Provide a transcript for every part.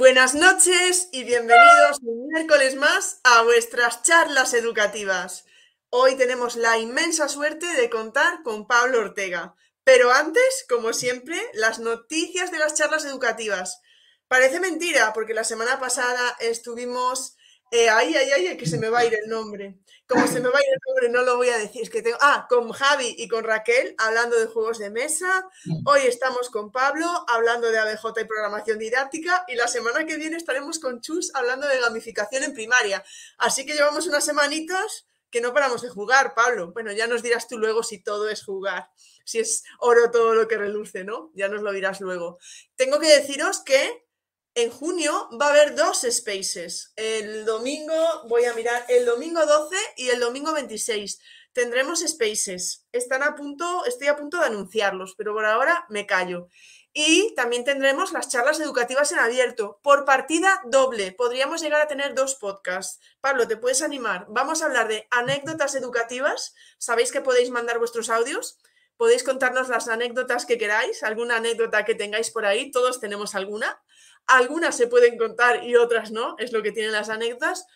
Buenas noches y bienvenidos un miércoles más a vuestras charlas educativas. Hoy tenemos la inmensa suerte de contar con Pablo Ortega. Pero antes, como siempre, las noticias de las charlas educativas. Parece mentira, porque la semana pasada estuvimos ay, ay, ay, que se me va a ir el nombre. Como se me va a ir el nombre, no lo voy a decir. Es que tengo. Ah, con Javi y con Raquel hablando de juegos de mesa. Hoy estamos con Pablo hablando de ABJ y programación didáctica. Y la semana que viene estaremos con Chus hablando de gamificación en primaria. Así que llevamos unas semanitas que no paramos de jugar, Pablo. Bueno, ya nos dirás tú luego si todo es jugar, si es oro todo lo que reluce, ¿no? Ya nos lo dirás luego. Tengo que deciros que en junio va a haber dos spaces. El domingo, voy a mirar, el domingo 12 y el domingo 26. Tendremos spaces. Están a punto, estoy a punto de anunciarlos, pero por ahora me callo. Y también tendremos las charlas educativas en abierto, por partida doble. Podríamos llegar a tener dos podcasts. Pablo, ¿te puedes animar? Vamos a hablar de anécdotas educativas. Sabéis que podéis mandar vuestros audios. Podéis contarnos las anécdotas que queráis, alguna anécdota que tengáis por ahí. Todos tenemos alguna. Algunas se pueden contar y otras no, es lo que tienen las anécdotas.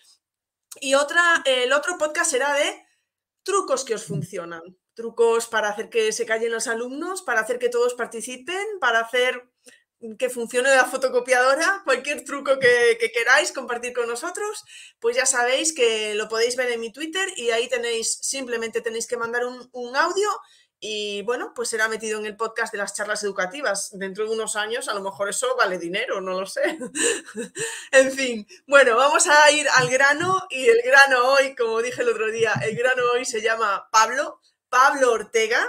Y otra, el otro podcast será de trucos que os funcionan. Trucos para hacer que se callen los alumnos, para hacer que todos participen, para hacer que funcione la fotocopiadora, cualquier truco que, queráis compartir con nosotros, pues ya sabéis que lo podéis ver en mi Twitter y ahí tenéis, simplemente tenéis que mandar un, un audio y bueno, pues será metido en el podcast de las charlas educativas. Dentro de unos años a lo mejor eso vale dinero, no lo sé. en fin, bueno, vamos a ir al grano y el grano hoy, como dije el otro día, el grano hoy se llama Pablo, Pablo Ortega.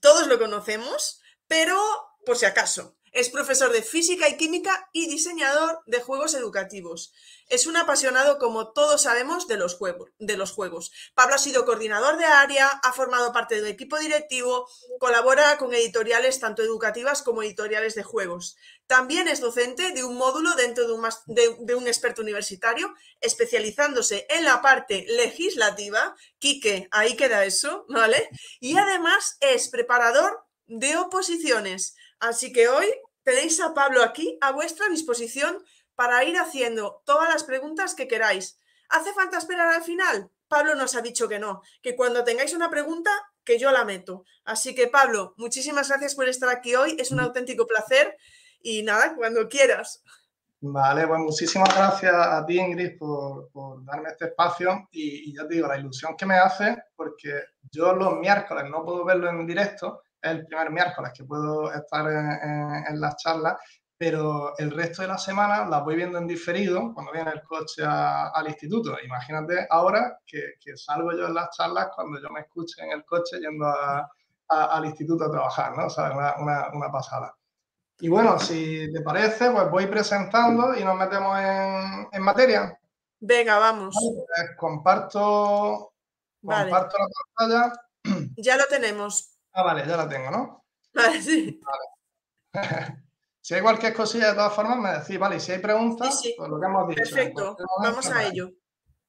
Todos lo conocemos, pero por si acaso, es profesor de física y química y diseñador de juegos educativos. Es un apasionado, como todos sabemos, de los, juegos. Pablo ha sido coordinador de área, ha formado parte del equipo directivo, colabora con editoriales tanto educativas como editoriales de juegos. También es docente de un módulo dentro de un, de, un experto universitario, especializándose en la parte legislativa. Quique, ahí queda eso, ¿vale? Y además es preparador de oposiciones. Así que hoy tenéis a Pablo aquí a vuestra disposición para ir haciendo todas las preguntas que queráis. ¿Hace falta esperar al final? Pablo nos ha dicho que no, que cuando tengáis una pregunta, que yo la meto. Así que Pablo, muchísimas gracias por estar aquí hoy, es un auténtico placer y nada, cuando quieras. Vale, pues muchísimas gracias a ti, Ingrid, por, darme este espacio y, ya te digo, la ilusión que me hace, porque yo los miércoles no puedo verlo en directo, el primer miércoles que puedo estar en, en las charlas pero el resto de la semana las voy viendo en diferido cuando viene el coche al instituto. Imagínate ahora que, salgo yo en las charlas cuando yo me escuche en el coche yendo al instituto a trabajar, ¿no? O sea, una, una, pasada. Y bueno, si te parece, pues voy presentando y nos metemos en, materia. Venga, vamos. Pues comparto, comparto la pantalla. Ya lo tenemos. Ah, vale, ya la tengo, ¿no? Vale, sí. Vale. Si hay cualquier cosilla, de todas formas, me decís, vale, si hay preguntas, pues lo que hemos dicho. Perfecto, vamos a ello.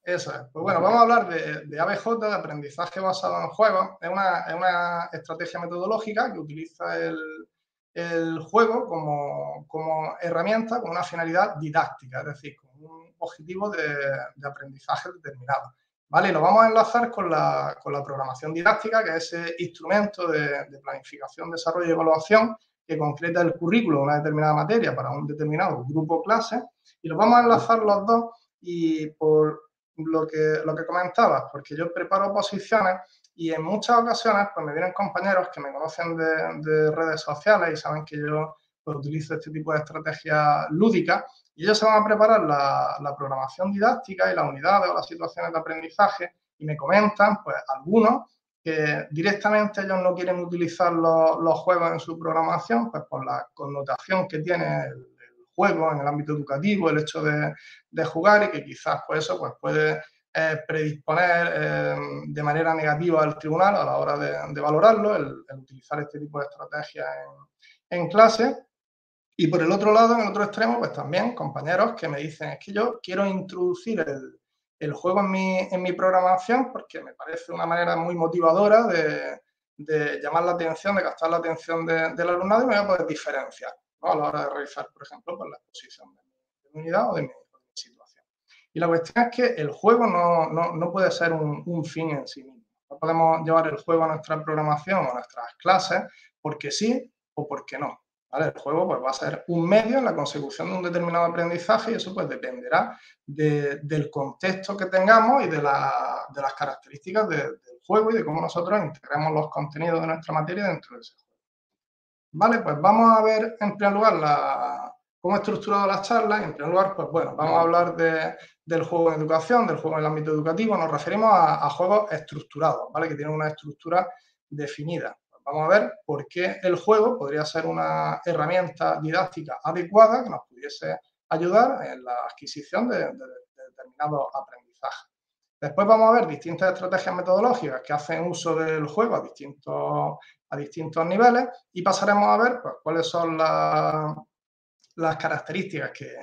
Eso es. Pues bueno, vamos a hablar de, ABJ, de aprendizaje basado en juegos. Es una, estrategia metodológica que utiliza el, juego como, herramienta con una finalidad didáctica, es decir, con un objetivo de, aprendizaje determinado. ¿Vale? Lo vamos a enlazar con la, programación didáctica, que es ese instrumento de, de planificación, desarrollo y evaluación que concreta el currículo de una determinada materia para un determinado grupo clase y lo vamos a enlazar los dos y por lo que, lo que comentabas, porque yo preparo posiciones y en muchas ocasiones pues me vienen compañeros que me conocen de, redes sociales y saben que yo pues, utilizo este tipo de estrategias lúdicas y ellos se van a preparar la, programación didáctica y las unidades o las situaciones de aprendizaje y me comentan pues algunos que directamente ellos no quieren utilizar los, juegos en su programación, pues por la connotación que tiene el, juego en el ámbito educativo, el hecho de, jugar y que quizás pues eso pues puede eh, predisponer eh, de manera negativa al tribunal a la hora de, valorarlo, el, utilizar este tipo de estrategias en clase. Y por el otro lado, en el otro extremo, pues también compañeros que me dicen, es que yo quiero introducir el, el juego en mi, en mi, programación porque me parece una manera muy motivadora de, de llamar la atención, de captar la atención del alumnado y me voy a poder diferenciar a la hora de realizar, por ejemplo, pues, la exposición de mi, unidad o de mi, situación. Y la cuestión es que el juego no, no, no puede ser un, un, fin en sí mismo. No podemos llevar el juego a nuestra programación o a nuestras clases porque sí o porque no. El juego pues, va a ser un medio en la consecución de un determinado aprendizaje y eso pues, dependerá del contexto que tengamos y de, las características del juego y de cómo nosotros integremos los contenidos de nuestra materia dentro de ese juego. Vale, pues vamos a ver en primer lugar cómo he estructurado las charlas. En primer lugar, pues bueno, vamos a hablar del juego en educación, del juego en el ámbito educativo. Nos referimos a, a juegos estructurados, ¿vale? Que tienen una estructura definida. Vamos a ver por qué el juego podría ser una herramienta didáctica adecuada que nos pudiese ayudar en la adquisición de, determinados aprendizajes. Después vamos a ver distintas estrategias metodológicas que hacen uso del juego a distintos, a distintos niveles y pasaremos a ver pues, cuáles son las características que,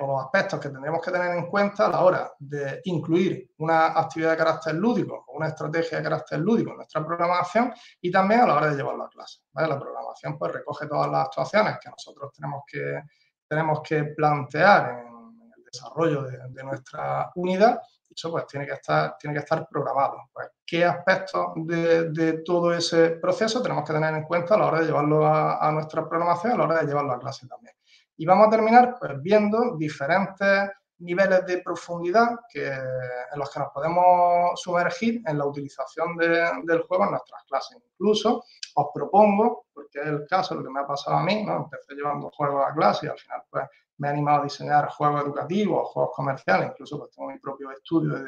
o los aspectos que tendríamos que tener en cuenta a la hora de incluir una actividad de carácter lúdico o una estrategia de carácter lúdico en nuestra programación y también a la hora de llevarlo a clase. La programación pues recoge todas las actuaciones que nosotros tenemos que, tenemos que plantear en, el desarrollo de, nuestra unidad y eso pues tiene que estar, tiene que estar programado. Pues, ¿Qué aspectos de, todo ese proceso tenemos que tener en cuenta a la hora de llevarlo a, a nuestra programación, a la hora de llevarlo a clase también? Y vamos a terminar pues, viendo diferentes niveles de profundidad que, en los que nos podemos sumergir en la utilización del juego en nuestras clases. Incluso os propongo, porque es el caso, lo que me ha pasado a mí, ¿no? empecé llevando juegos a clase y al final pues, me he animado a diseñar juegos educativos, juegos comerciales, incluso pues, tengo mi propio estudio de,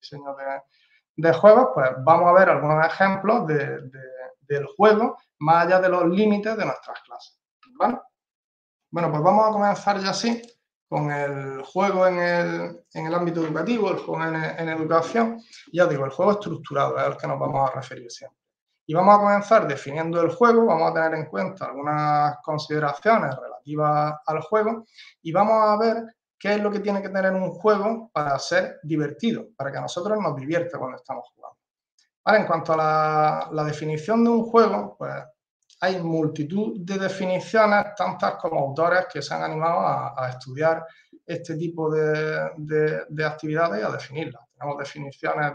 diseño de, juegos, pues vamos a ver algunos ejemplos del juego más allá de los límites de nuestras clases. ¿vale? Bueno, pues vamos a comenzar ya así con el juego en el, ámbito educativo, el juego en, educación. Ya digo, el juego estructurado es al que nos vamos a referir siempre. Y vamos a comenzar definiendo el juego, vamos a tener en cuenta algunas consideraciones relativas al juego y vamos a ver qué es lo que tiene que tener un juego para ser divertido, para que a nosotros nos divierta cuando estamos jugando. en cuanto a la definición de un juego, pues hay multitud de definiciones, tantas como autores que se han animado a, estudiar este tipo de, actividades y a definirlas. Tenemos definiciones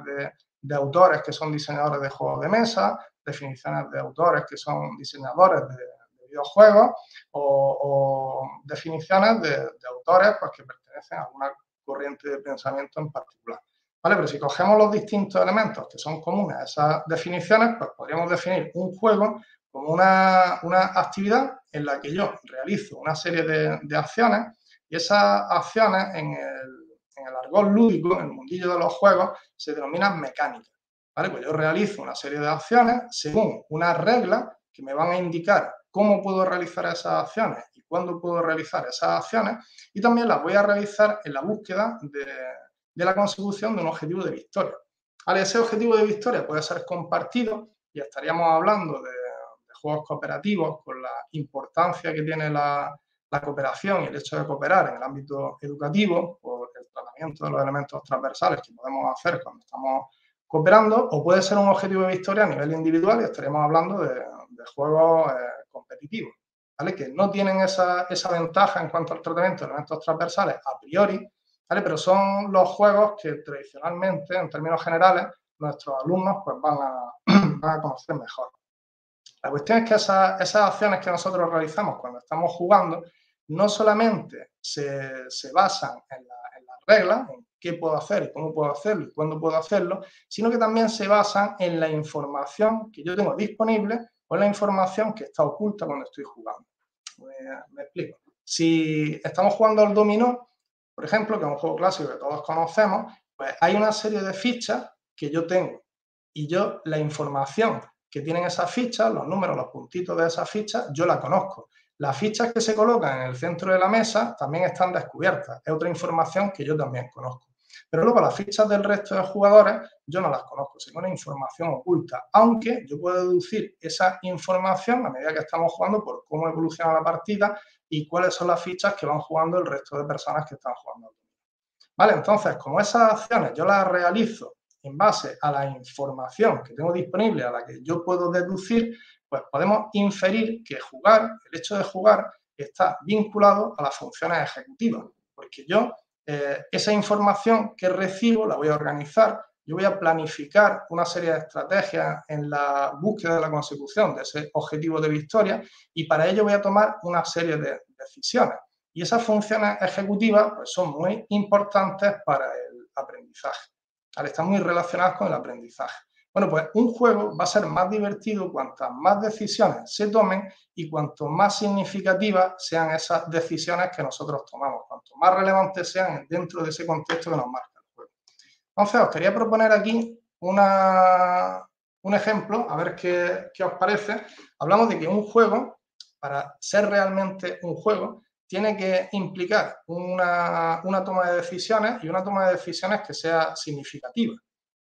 de, autores que son diseñadores de juegos de mesa, definiciones de autores que son diseñadores de, videojuegos o, definiciones de, autores pues, que pertenecen a una corriente de pensamiento en particular. ¿Vale? Pero si cogemos los distintos elementos que son comunes a esas definiciones, pues podríamos definir un juego como una, actividad en la que yo realizo una serie de, acciones y esas acciones en el, en el argot lúdico, en el mundillo de los juegos, se denominan mecánicas. ¿vale? Pues yo realizo una serie de acciones según unas reglas que me van a indicar cómo puedo realizar esas acciones y cuándo puedo realizar esas acciones y también las voy a realizar en la búsqueda de, la consecución de un objetivo de victoria. ¿Vale? Ese objetivo de victoria puede ser compartido y estaríamos hablando de juegos cooperativos, con la importancia que tiene la, cooperación y el hecho de cooperar en el ámbito educativo, por el tratamiento de los elementos transversales que podemos hacer cuando estamos cooperando, o puede ser un objetivo de victoria a nivel individual y estaríamos hablando de, juegos eh, competitivos, que no tienen esa, ventaja en cuanto al tratamiento de elementos transversales a priori, pero son los juegos que tradicionalmente, en términos generales, nuestros alumnos pues, van a conocer mejor. La cuestión es que esas, acciones que nosotros realizamos cuando estamos jugando no solamente se, basan en, las reglas, en qué puedo hacer y cómo puedo hacerlo y cuándo puedo hacerlo, sino que también se basan en la información que yo tengo disponible o en la información que está oculta cuando estoy jugando. me explico. Si estamos jugando al dominó, por ejemplo, que es un juego clásico que todos conocemos, pues hay una serie de fichas que yo tengo y yo la información que tienen esas fichas, los números, los puntitos de esas fichas, yo la conozco. las fichas que se colocan en el centro de la mesa también están descubiertas. Es otra información que yo también conozco. Pero luego las fichas del resto de jugadores yo no las conozco, es una información oculta, aunque yo puedo deducir esa información a medida que estamos jugando por cómo evoluciona la partida y cuáles son las fichas que van jugando el resto de personas que están jugando. ¿Vale? Entonces, como esas acciones yo las realizo en base a la información que tengo disponible, a la que yo puedo deducir, pues podemos inferir que jugar, el hecho de jugar, está vinculado a las funciones ejecutivas, porque yo eh, esa información que recibo la voy a organizar, yo voy a planificar una serie de estrategias en la búsqueda de la consecución de ese objetivo de victoria y para ello voy a tomar una serie de decisiones. Y esas funciones ejecutivas pues, son muy importantes para el aprendizaje. Están muy relacionadas con el aprendizaje. Bueno, pues un juego va a ser más divertido cuantas más decisiones se tomen y cuanto más significativas sean esas decisiones que nosotros tomamos, cuanto más relevantes sean dentro de ese contexto que nos marca el juego. Entonces, os quería proponer aquí una, un ejemplo, a ver qué, qué os parece. Hablamos de que un juego, para ser realmente un juego, tiene que implicar una, toma de decisiones y una toma de decisiones que sea significativa.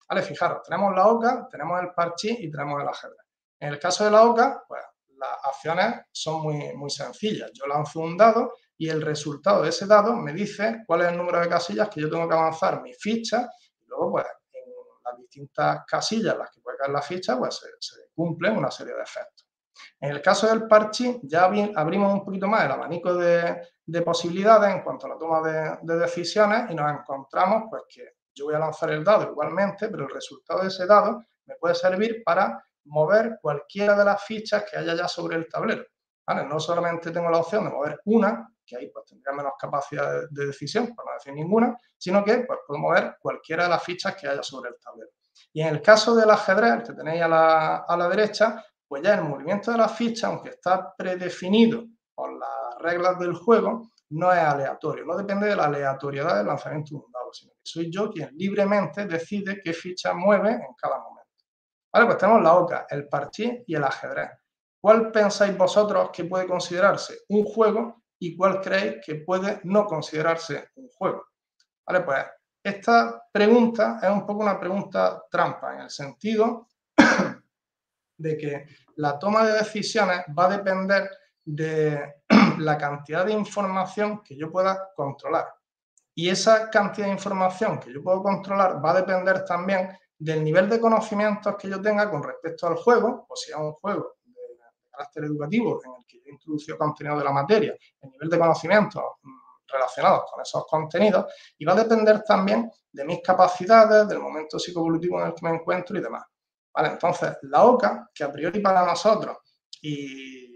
Vale, fijaros, tenemos la OCA, tenemos el parchís y tenemos el ajedrez. En el caso de la OCA, pues las acciones son muy, muy sencillas. Yo lanzo un dado y el resultado de ese dado me dice cuál es el número de casillas que yo tengo que avanzar mi ficha y luego pues en las distintas casillas en las que puede caer la ficha pues se, cumplen una serie de efectos. En el caso del parchís ya abrimos un poquito más el abanico de, posibilidades en cuanto a la toma de, de decisiones y nos encontramos pues que yo voy a lanzar el dado igualmente, pero el resultado de ese dado me puede servir para mover cualquiera de las fichas que haya ya sobre el tablero. No solamente tengo la opción de mover una, que ahí pues tendría menos capacidad de, decisión, por no decir ninguna, sino que pues, puedo mover cualquiera de las fichas que haya sobre el tablero. Y en el caso del ajedrez, que tenéis a la derecha, pues ya el movimiento de las fichas, aunque está predefinido por las reglas del juego, no es aleatorio, no depende de la aleatoriedad del lanzamiento de un dado, sino que soy yo quien libremente decide qué ficha mueve en cada momento. Vale, pues tenemos la OCA, el parchís y el ajedrez. ¿Cuál pensáis vosotros que puede considerarse un juego y cuál creéis que puede no considerarse un juego? Vale, pues esta pregunta es un poco una pregunta trampa en el sentido de que la toma de decisiones va a depender de la cantidad de información que yo pueda controlar. Y esa cantidad de información que yo puedo controlar va a depender también del nivel de conocimientos que yo tenga con respecto al juego, o sea, un juego de carácter educativo en el que yo introducido contenido de la materia, el nivel de conocimientos mm, relacionados con esos contenidos, y va a depender también de mis capacidades, del momento psicoevolutivo en el que me encuentro y demás. Entonces, la OCA, que a priori para nosotros, y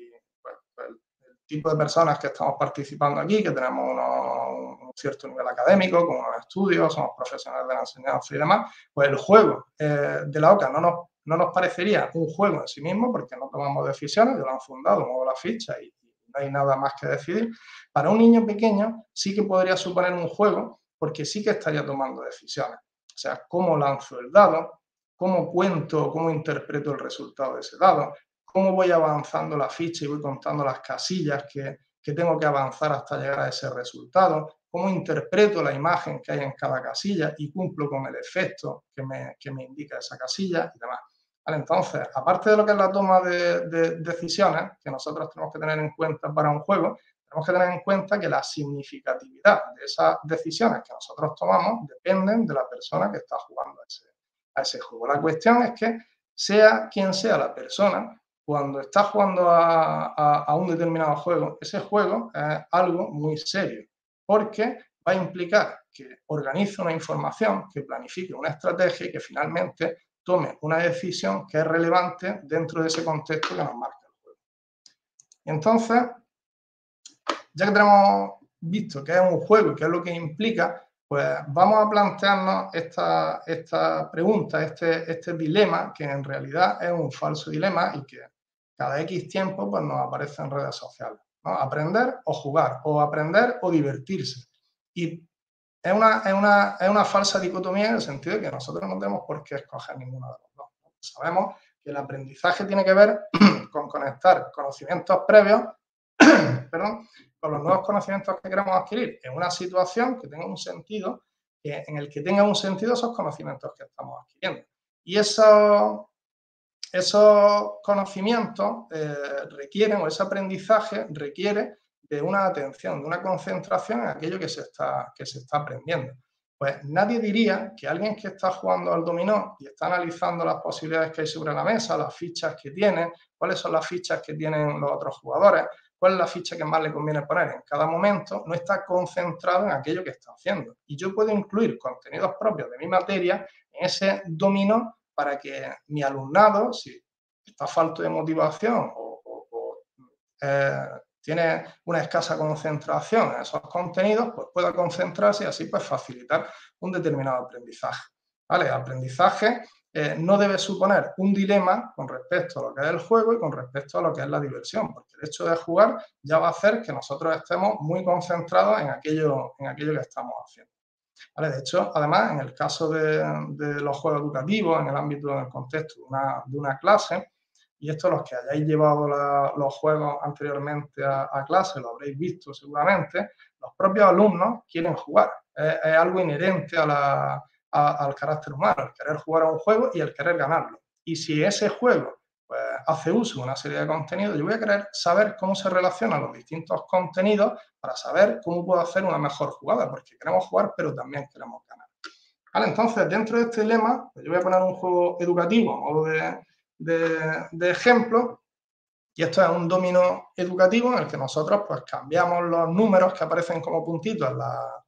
tipo de personas que estamos participando aquí, que tenemos un cierto nivel académico, con unos estudios, somos profesionales de la enseñanza y demás, pues el juego eh, de la OCA no nos, no nos parecería un juego en sí mismo, porque no tomamos decisiones, yo lo han fundado, muevo la ficha y, no hay nada más que decidir. Para un niño pequeño sí que podría suponer un juego, porque sí que estaría tomando decisiones. O sea, cómo lanzo el dado, cómo cuento, cómo interpreto el resultado de ese dado, cómo voy avanzando la ficha y voy contando las casillas que, tengo que avanzar hasta llegar a ese resultado, cómo interpreto la imagen que hay en cada casilla y cumplo con el efecto que me, indica esa casilla y demás. entonces, aparte de lo que es la toma de, de, decisiones que nosotros tenemos que tener en cuenta para un juego, tenemos que tener en cuenta que la significatividad de esas decisiones que nosotros tomamos dependen de la persona que está jugando ese, a ese juego. La cuestión es que sea quien sea la persona, cuando estás jugando a, un determinado juego, ese juego es algo muy serio, porque va a implicar que organice una información, que planifique una estrategia y que finalmente tome una decisión que es relevante dentro de ese contexto que nos marca el juego. Entonces, ya que tenemos visto que es un juego y qué es lo que implica, pues vamos a plantearnos esta, pregunta, este, este dilema, que en realidad es un falso dilema y que cada X tiempo pues, nos aparece en redes sociales. Aprender o jugar, o aprender o divertirse. Y es una, es, una, es una falsa dicotomía en el sentido de que nosotros no tenemos por qué escoger ninguno de los dos. Sabemos que el aprendizaje tiene que ver con conectar conocimientos previos perdón, con los nuevos conocimientos que queremos adquirir en una situación que tenga un sentido, en el que tengan un sentido esos conocimientos que estamos adquiriendo. Y esos, esos conocimientos eh, requieren, o ese aprendizaje requiere de una atención, de una concentración en aquello que se está, que se está aprendiendo. Pues nadie diría que alguien que está jugando al dominó y está analizando las posibilidades que hay sobre la mesa, las fichas que tiene, cuáles son las fichas que tienen los otros jugadores, cuál es la ficha que más le conviene poner en cada momento, no está concentrado en aquello que está haciendo. Y yo puedo incluir contenidos propios de mi materia en ese dominó para que mi alumnado, si está falto de motivación o, eh, tiene una escasa concentración en esos contenidos, pues pueda concentrarse y así pues facilitar un determinado aprendizaje. ¿Vale? Aprendizaje eh, no debe suponer un dilema con respecto a lo que es el juego y con respecto a lo que es la diversión, porque el hecho de jugar ya va a hacer que nosotros estemos muy concentrados en aquello, en aquello que estamos haciendo. ¿Vale? De hecho, además, en el caso de, los juegos educativos, en el ámbito, en el contexto de una, clase, y esto los que hayáis llevado los juegos anteriormente a, clase, lo habréis visto seguramente, los propios alumnos quieren jugar. Es, algo inherente al carácter humano, el querer jugar a un juego y el querer ganarlo. Y si ese juego pues, hace uso de una serie de contenidos, yo voy a querer saber cómo se relacionan los distintos contenidos para saber cómo puedo hacer una mejor jugada, porque queremos jugar, pero también queremos ganar. Entonces, dentro de este lema, pues, yo voy a poner un juego educativo a modo de, de, ejemplo. Y esto es un dominó educativo en el que nosotros pues, cambiamos los números que aparecen como puntitos en la,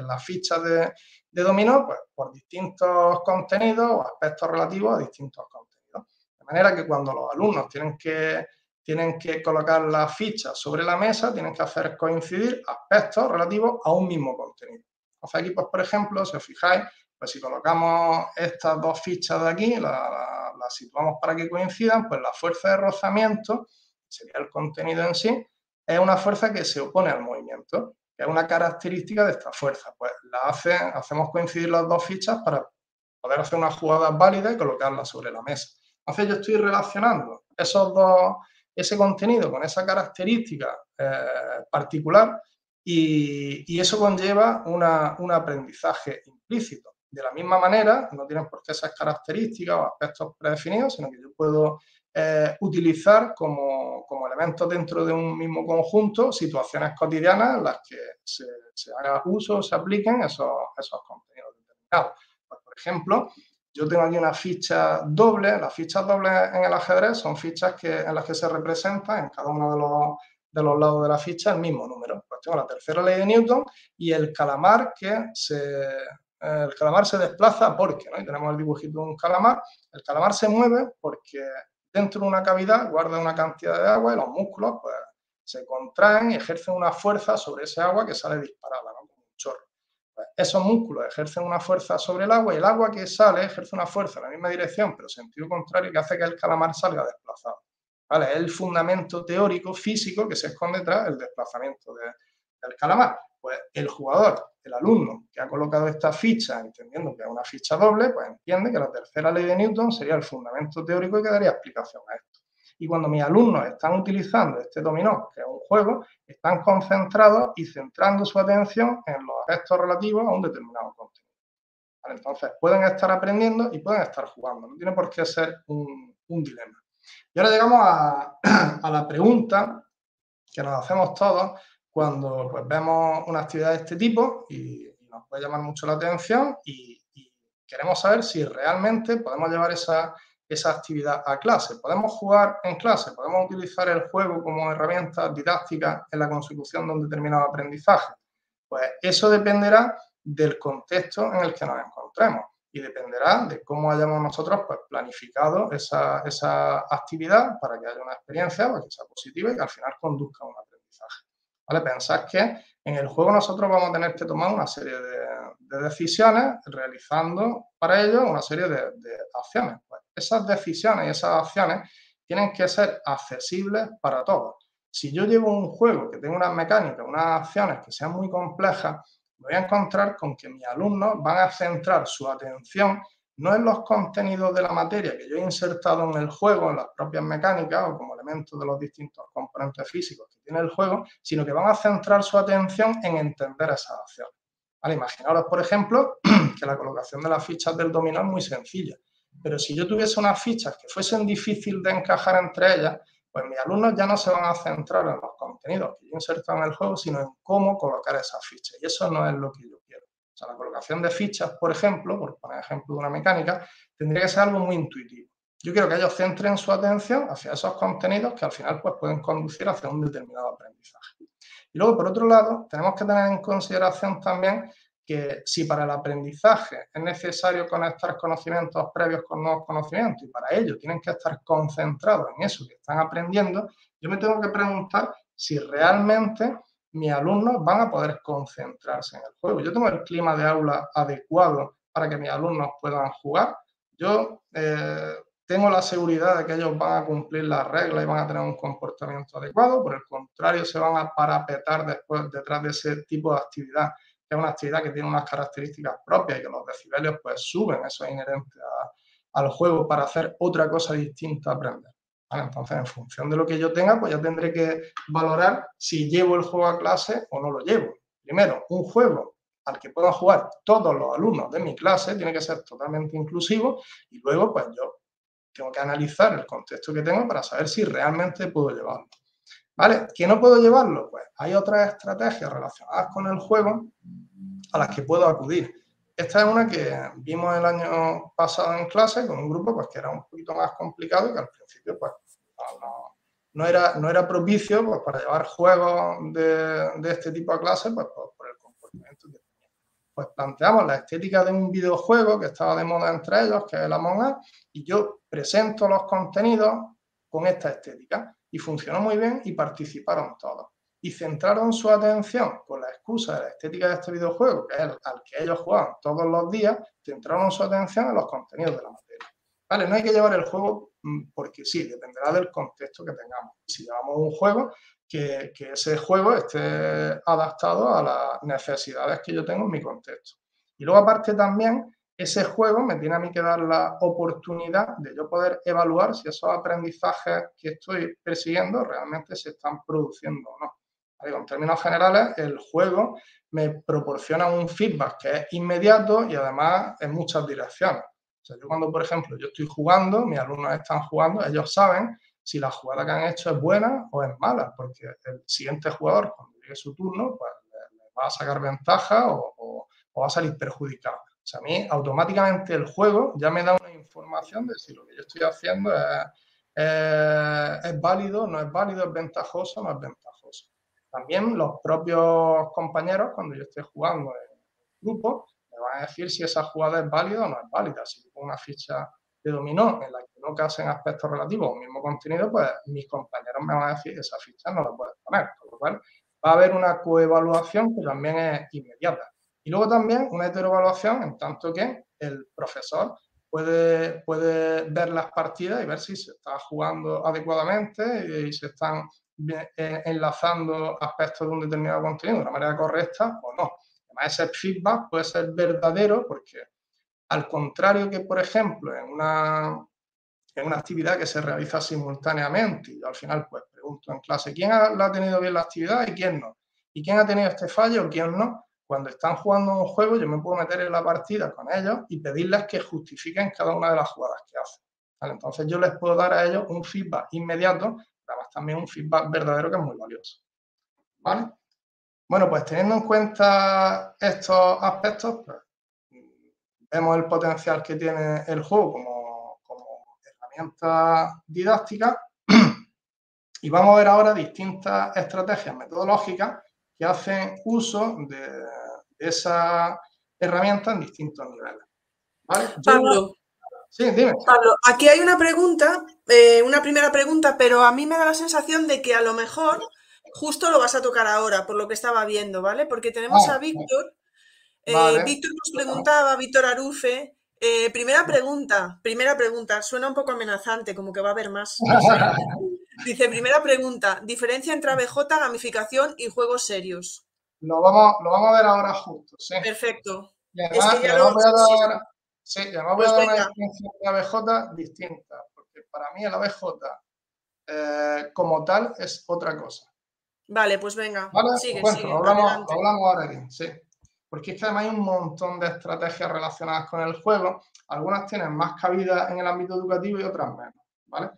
en las fichas de, dominó pues, por distintos contenidos o aspectos relativos a distintos contenidos. De manera que cuando los alumnos tienen que, tienen que colocar las fichas sobre la mesa, tienen que hacer coincidir aspectos relativos a un mismo contenido. Entonces aquí, pues, por ejemplo, si os fijáis, pues si colocamos estas dos fichas de aquí, las situamos para que coincidan, pues la fuerza de rozamiento, sería el contenido en sí, es una fuerza que se opone al movimiento, que es una característica de esta fuerza. Pues la hace, hacemos coincidir las dos fichas para poder hacer una jugada válida y colocarla sobre la mesa. Entonces yo estoy relacionando esos dos, ese contenido con esa característica eh, particular y, eso conlleva un aprendizaje implícito. De la misma manera, no tienen por qué ser características o aspectos predefinidos, sino que yo puedo eh, utilizar como, como, elementos dentro de un mismo conjunto situaciones cotidianas en las que se, haga uso, se apliquen esos, esos contenidos determinados. Pues, por ejemplo, yo tengo aquí una ficha doble. Las fichas dobles en el ajedrez son fichas que, en las que se representa en cada uno de los, de los lados de la ficha el mismo número. Pues tengo la tercera ley de Newton y el calamar que se, el calamar se desplaza porque, ¿no? Y tenemos el dibujito de un calamar, el calamar se mueve porque dentro de una cavidad guarda una cantidad de agua y los músculos pues, se contraen y ejercen una fuerza sobre ese agua que sale disparada, ¿no? como un chorro. Pues, esos músculos ejercen una fuerza sobre el agua y el agua que sale ejerce una fuerza en la misma dirección, pero sentido contrario, que hace que el calamar salga desplazado. ¿Vale? Es el fundamento teórico físico que se esconde tras el desplazamiento del calamar. Pues el jugador el alumno que ha colocado esta ficha, entendiendo que es una ficha doble, pues entiende que la tercera ley de Newton sería el fundamento teórico y que daría explicación a esto. Y cuando mis alumnos están utilizando este dominó, que es un juego, están concentrados y centrando su atención en los aspectos relativos a un determinado contenido. entonces, pueden estar aprendiendo y pueden estar jugando. No tiene por qué ser un, dilema. Y ahora llegamos a la pregunta que nos hacemos todos cuando pues, vemos una actividad de este tipo y, nos puede llamar mucho la atención y, queremos saber si realmente podemos llevar esa, esa actividad a clase. ¿Podemos jugar en clase? ¿Podemos utilizar el juego como herramienta didáctica en la consecución de un determinado aprendizaje? Pues eso dependerá del contexto en el que nos encontremos y dependerá de cómo hayamos nosotros pues, planificado esa, esa, actividad para que haya una experiencia pues, que sea positiva y que al final conduzca a un aprendizaje. ¿Vale? Pensad que en el juego nosotros vamos a tener que tomar una serie de, decisiones realizando para ello una serie de, acciones. Pues esas decisiones y esas acciones tienen que ser accesibles para todos. Si yo llevo un juego que tenga unas mecánicas, unas acciones que sean muy complejas, voy a encontrar con que mis alumnos van a centrar su atención no en los contenidos de la materia que yo he insertado en el juego, en las propias mecánicas o como de los distintos componentes físicos que tiene el juego, sino que van a centrar su atención en entender esas acciones. Vale, imaginaros, por ejemplo, que la colocación de las fichas del dominó es muy sencilla, pero si yo tuviese unas fichas que fuesen difíciles de encajar entre ellas, pues mis alumnos ya no se van a centrar en los contenidos que yo inserto en el juego, sino en cómo colocar esas fichas. Y eso no es lo que yo quiero. O sea, la colocación de fichas, por ejemplo, por poner ejemplo de una mecánica, tendría que ser algo muy intuitivo. Yo quiero que ellos centren su atención hacia esos contenidos que al final pues, pueden conducir hacia un determinado aprendizaje. Y luego, por otro lado, tenemos que tener en consideración también que si para el aprendizaje es necesario conectar conocimientos previos con nuevos conocimientos y para ello tienen que estar concentrados en eso que están aprendiendo, yo me tengo que preguntar si realmente mis alumnos van a poder concentrarse en el juego. Yo tengo el clima de aula adecuado para que mis alumnos puedan jugar. Yo eh, tengo la seguridad de que ellos van a cumplir las reglas y van a tener un comportamiento adecuado. Por el contrario, se van a parapetar después detrás de ese tipo de actividad es una actividad que tiene unas características propias y que los decibelios pues suben, eso es inherente al juego para hacer otra cosa distinta a aprender. Entonces, en función de lo que yo tenga, pues ya tendré que valorar si llevo el juego a clase o no lo llevo. Primero, un juego al que puedan jugar todos los alumnos de mi clase tiene que ser totalmente inclusivo y luego, pues yo tengo que analizar el contexto que tengo para saber si realmente puedo llevarlo. ¿Vale? ¿Que no puedo llevarlo? Pues hay otras estrategias relacionadas con el juego a las que puedo acudir. Esta es una que vimos el año pasado en clase con un grupo pues, que era un poquito más complicado que al principio pues, no, era, no era propicio pues, para llevar juegos de, este tipo a clase pues, el comportamiento que tenía. Pues planteamos la estética de un videojuego que estaba de moda entre ellos, que es el Among Us, y yo presento los contenidos con esta estética y funcionó muy bien y participaron todos. Y centraron su atención con la excusa de la estética de este videojuego, que es al que ellos juegan todos los días, centraron su atención en los contenidos de la materia. Vale, no hay que llevar el juego mm, porque sí, dependerá del contexto que tengamos. Si llevamos un juego, que, ese juego esté adaptado a las necesidades que yo tengo en mi contexto. Y luego aparte también ese juego me tiene a mí que dar la oportunidad de yo poder evaluar si esos aprendizajes que estoy persiguiendo realmente se están produciendo o no. En términos generales, el juego me proporciona un feedback que es inmediato y además en muchas direcciones. Cuando, por ejemplo, yo estoy jugando, mis alumnos están jugando, ellos saben si la jugada que han hecho es buena o es mala, porque el siguiente jugador, cuando llegue su turno, pues le, va a sacar ventaja o va a salir perjudicado. O sea, a mí automáticamente el juego ya me da una información de si lo que yo estoy haciendo es, es válido, no es válido, es ventajoso, no es ventajoso. También los propios compañeros, cuando yo esté jugando en grupo, me van a decir si esa jugada es válida o no es válida. Si tengo una ficha de dominó en la que no casen aspectos relativos al mismo contenido, pues mis compañeros me van a decir esa ficha no la puedes poner. Con lo cual, va a haber una coevaluación que también es inmediata. Y luego también una heteroevaluación en tanto que el profesor puede, puede ver las partidas y ver si se está jugando adecuadamente y se están eh, enlazando aspectos de un determinado contenido de una manera correcta o no. Además, ese feedback puede ser verdadero porque, al contrario que, por ejemplo, en una, en una actividad que se realiza simultáneamente, y al final pues pregunto en clase quién ha, tenido bien la actividad y quién no, y quién ha tenido este fallo o quién no, cuando están jugando un juego, yo me puedo meter en la partida con ellos y pedirles que justifiquen cada una de las jugadas que hacen. Entonces yo les puedo dar a ellos un feedback inmediato, además también un feedback verdadero que es muy valioso. ¿Vale? Bueno, pues teniendo en cuenta estos aspectos, pues, vemos el potencial que tiene el juego como, como herramienta didáctica y vamos a ver ahora distintas estrategias metodológicas que hacen uso de esa herramienta en distintos niveles. Pablo, sí, dime. Pablo, aquí hay una pregunta, eh, una primera pregunta, pero a mí me da la sensación de que a lo mejor justo lo vas a tocar ahora, por lo que estaba viendo, ¿vale? Porque tenemos ah, a Víctor. Eh, Víctor nos preguntaba, Víctor Arufe, eh, primera pregunta, primera pregunta, suena un poco amenazante, como que va a haber más. Dice, primera pregunta, diferencia entre ABJ, gamificación y juegos serios. Lo vamos, lo vamos a ver ahora juntos. Perfecto. Y además, voy a dar, sí, voy a dar una definición de ABJ distinta, porque para mí el ABJ eh, como tal es otra cosa. Vale, pues venga. Sigue, sigue, lo, hablamos, ahora aquí, sí. Porque es que además hay un montón de estrategias relacionadas con el juego. Algunas tienen más cabida en el ámbito educativo y otras menos. ¿vale?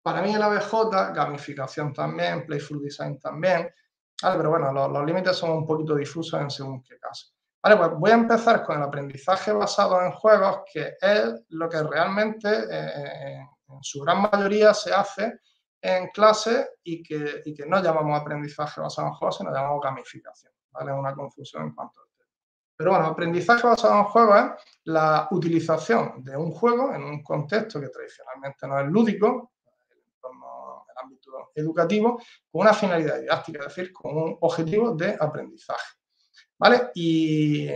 Para mí el ABJ, gamificación también, playful design también. Pero bueno, los, límites son un poquito difusos en según qué caso. Vale, pues voy a empezar con el aprendizaje basado en juegos, que es lo que realmente eh, en su gran mayoría se hace en clase y que, y que no llamamos aprendizaje basado en juegos, sino llamamos gamificación. ¿vale? Una confusión en cuanto tema. Pero bueno, aprendizaje basado en juegos es la utilización de un juego en un contexto que tradicionalmente no es lúdico, el, el ámbito educativo, con una finalidad didáctica, es decir, con un objetivo de aprendizaje. ¿Vale? Y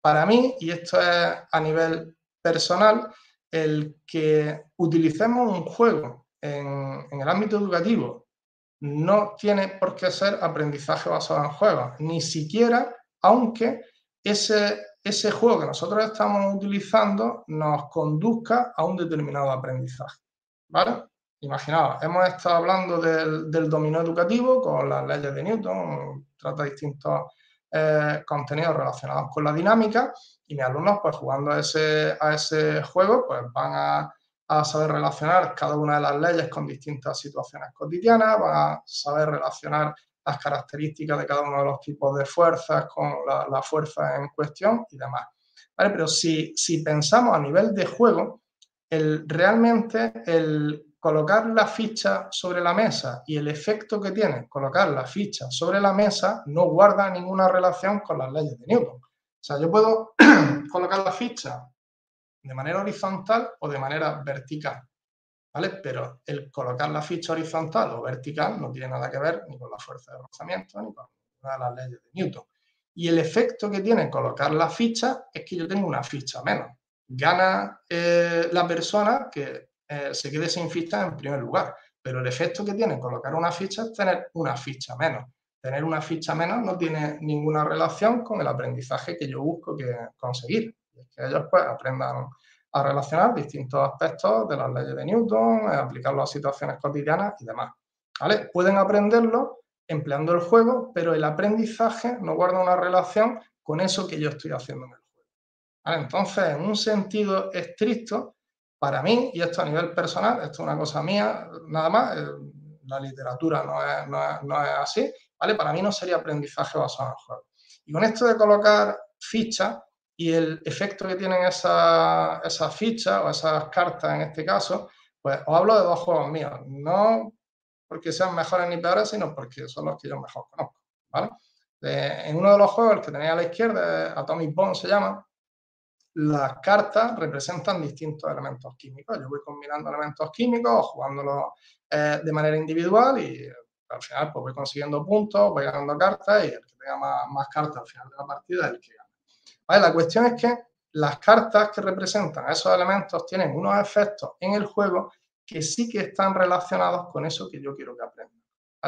para mí, y esto es a nivel personal, el que utilicemos un juego en, el ámbito educativo no tiene por qué ser aprendizaje basado en juegos, ni siquiera aunque ese, ese juego que nosotros estamos utilizando nos conduzca a un determinado aprendizaje. ¿Vale? Imaginaos, hemos estado hablando del, del dominó educativo con las leyes de Newton, trata distintos eh, contenidos relacionados con la dinámica y mis alumnos pues jugando a ese, a ese juego pues van a, a, saber relacionar cada una de las leyes con distintas situaciones cotidianas, van a saber relacionar las características de cada uno de los tipos de fuerzas con la, fuerza en cuestión y demás. Pero si, si pensamos a nivel de juego, realmente el colocar la ficha sobre la mesa y el efecto que tiene colocar la ficha sobre la mesa no guarda ninguna relación con las leyes de Newton. O sea, yo puedo colocar la ficha de manera horizontal o de manera vertical, ¿vale? Pero el colocar la ficha horizontal o vertical no tiene nada que ver ni con la fuerza de rozamiento ni con ninguna de las leyes de Newton. Y el efecto que tiene colocar la ficha es que yo tengo una ficha menos. Gana eh, la persona que eh, se quede sin ficha en primer lugar. Pero el efecto que tiene colocar una ficha es tener una ficha menos. Tener una ficha menos no tiene ninguna relación con el aprendizaje que yo busco que conseguir. que ellos pues aprendan a relacionar distintos aspectos de las leyes de Newton, aplicarlo a situaciones cotidianas y demás. ¿Vale? Pueden aprenderlo empleando el juego, pero el aprendizaje no guarda una relación con eso que yo estoy haciendo en el juego. Entonces, en un sentido estricto, para mí, y esto a nivel personal, esto es una cosa mía, nada más, eh, la literatura no es, no es, así, ¿vale? Para mí no sería aprendizaje basado en el juego. Y con esto de colocar fichas y el efecto que tienen esas esa fichas o esas cartas en este caso, pues os hablo de dos juegos míos, no porque sean mejores ni peores, sino porque son los que yo mejor conozco, ¿vale? en uno de los juegos, el que tenía a la izquierda, Atomic Bomb se llama, las cartas representan distintos elementos químicos. Yo voy combinando elementos químicos, jugándolos eh, de manera individual y al final pues voy consiguiendo puntos, voy ganando cartas y el que tenga más, cartas al final de la partida es el que gana. La cuestión es que las cartas que representan esos elementos tienen unos efectos en el juego que sí que están relacionados con eso que yo quiero que aprendan.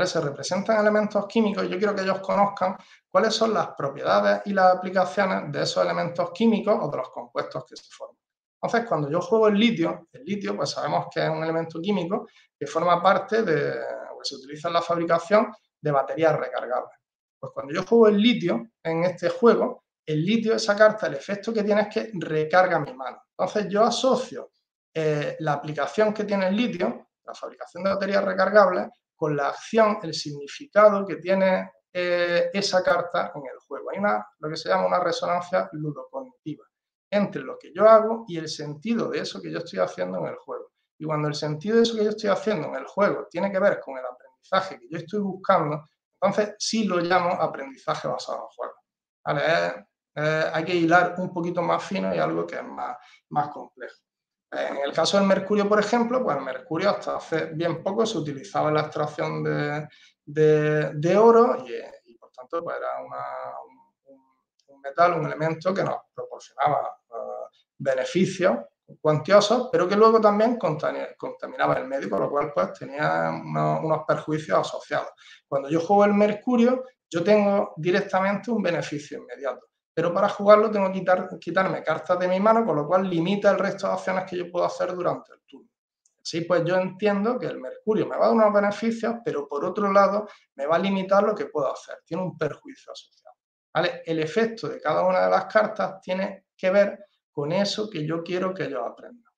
Se representan elementos químicos y yo quiero que ellos conozcan cuáles son las propiedades y las aplicaciones de esos elementos químicos o de los compuestos que se forman. Entonces, cuando yo juego el litio, el litio, pues sabemos que es un elemento químico que forma parte de, o que se utiliza en la fabricación de baterías recargables. Pues cuando yo juego el litio en este juego, el litio, esa carta, el efecto que tiene es que recarga mi mano. Entonces, yo asocio eh, la aplicación que tiene el litio, la fabricación de baterías recargables, con la acción, el significado que tiene eh, esa carta en el juego. Hay una, lo que se llama una resonancia ludocognitiva entre lo que yo hago y el sentido de eso que yo estoy haciendo en el juego. Y cuando el sentido de eso que yo estoy haciendo en el juego tiene que ver con el aprendizaje que yo estoy buscando, entonces sí lo llamo aprendizaje basado en juego. Hay que hilar un poquito más fino y algo que es más, más complejo. En el caso del mercurio, por ejemplo, pues el mercurio hasta hace bien poco se utilizaba en la extracción de, oro y, por tanto pues era un, metal, un elemento que nos proporcionaba uh, beneficios cuantiosos, pero que luego también contaminaba el medio, por lo cual pues tenía unos perjuicios asociados. Cuando yo juego el mercurio, yo tengo directamente un beneficio inmediato pero para jugarlo tengo que quitarme cartas de mi mano, con lo cual limita el resto de acciones que yo puedo hacer durante el turno. Así pues yo entiendo que el mercurio me va a dar unos beneficios, pero por otro lado me va a limitar lo que puedo hacer. Tiene un perjuicio asociado. El efecto de cada una de las cartas tiene que ver con eso que yo quiero que ellos aprendan.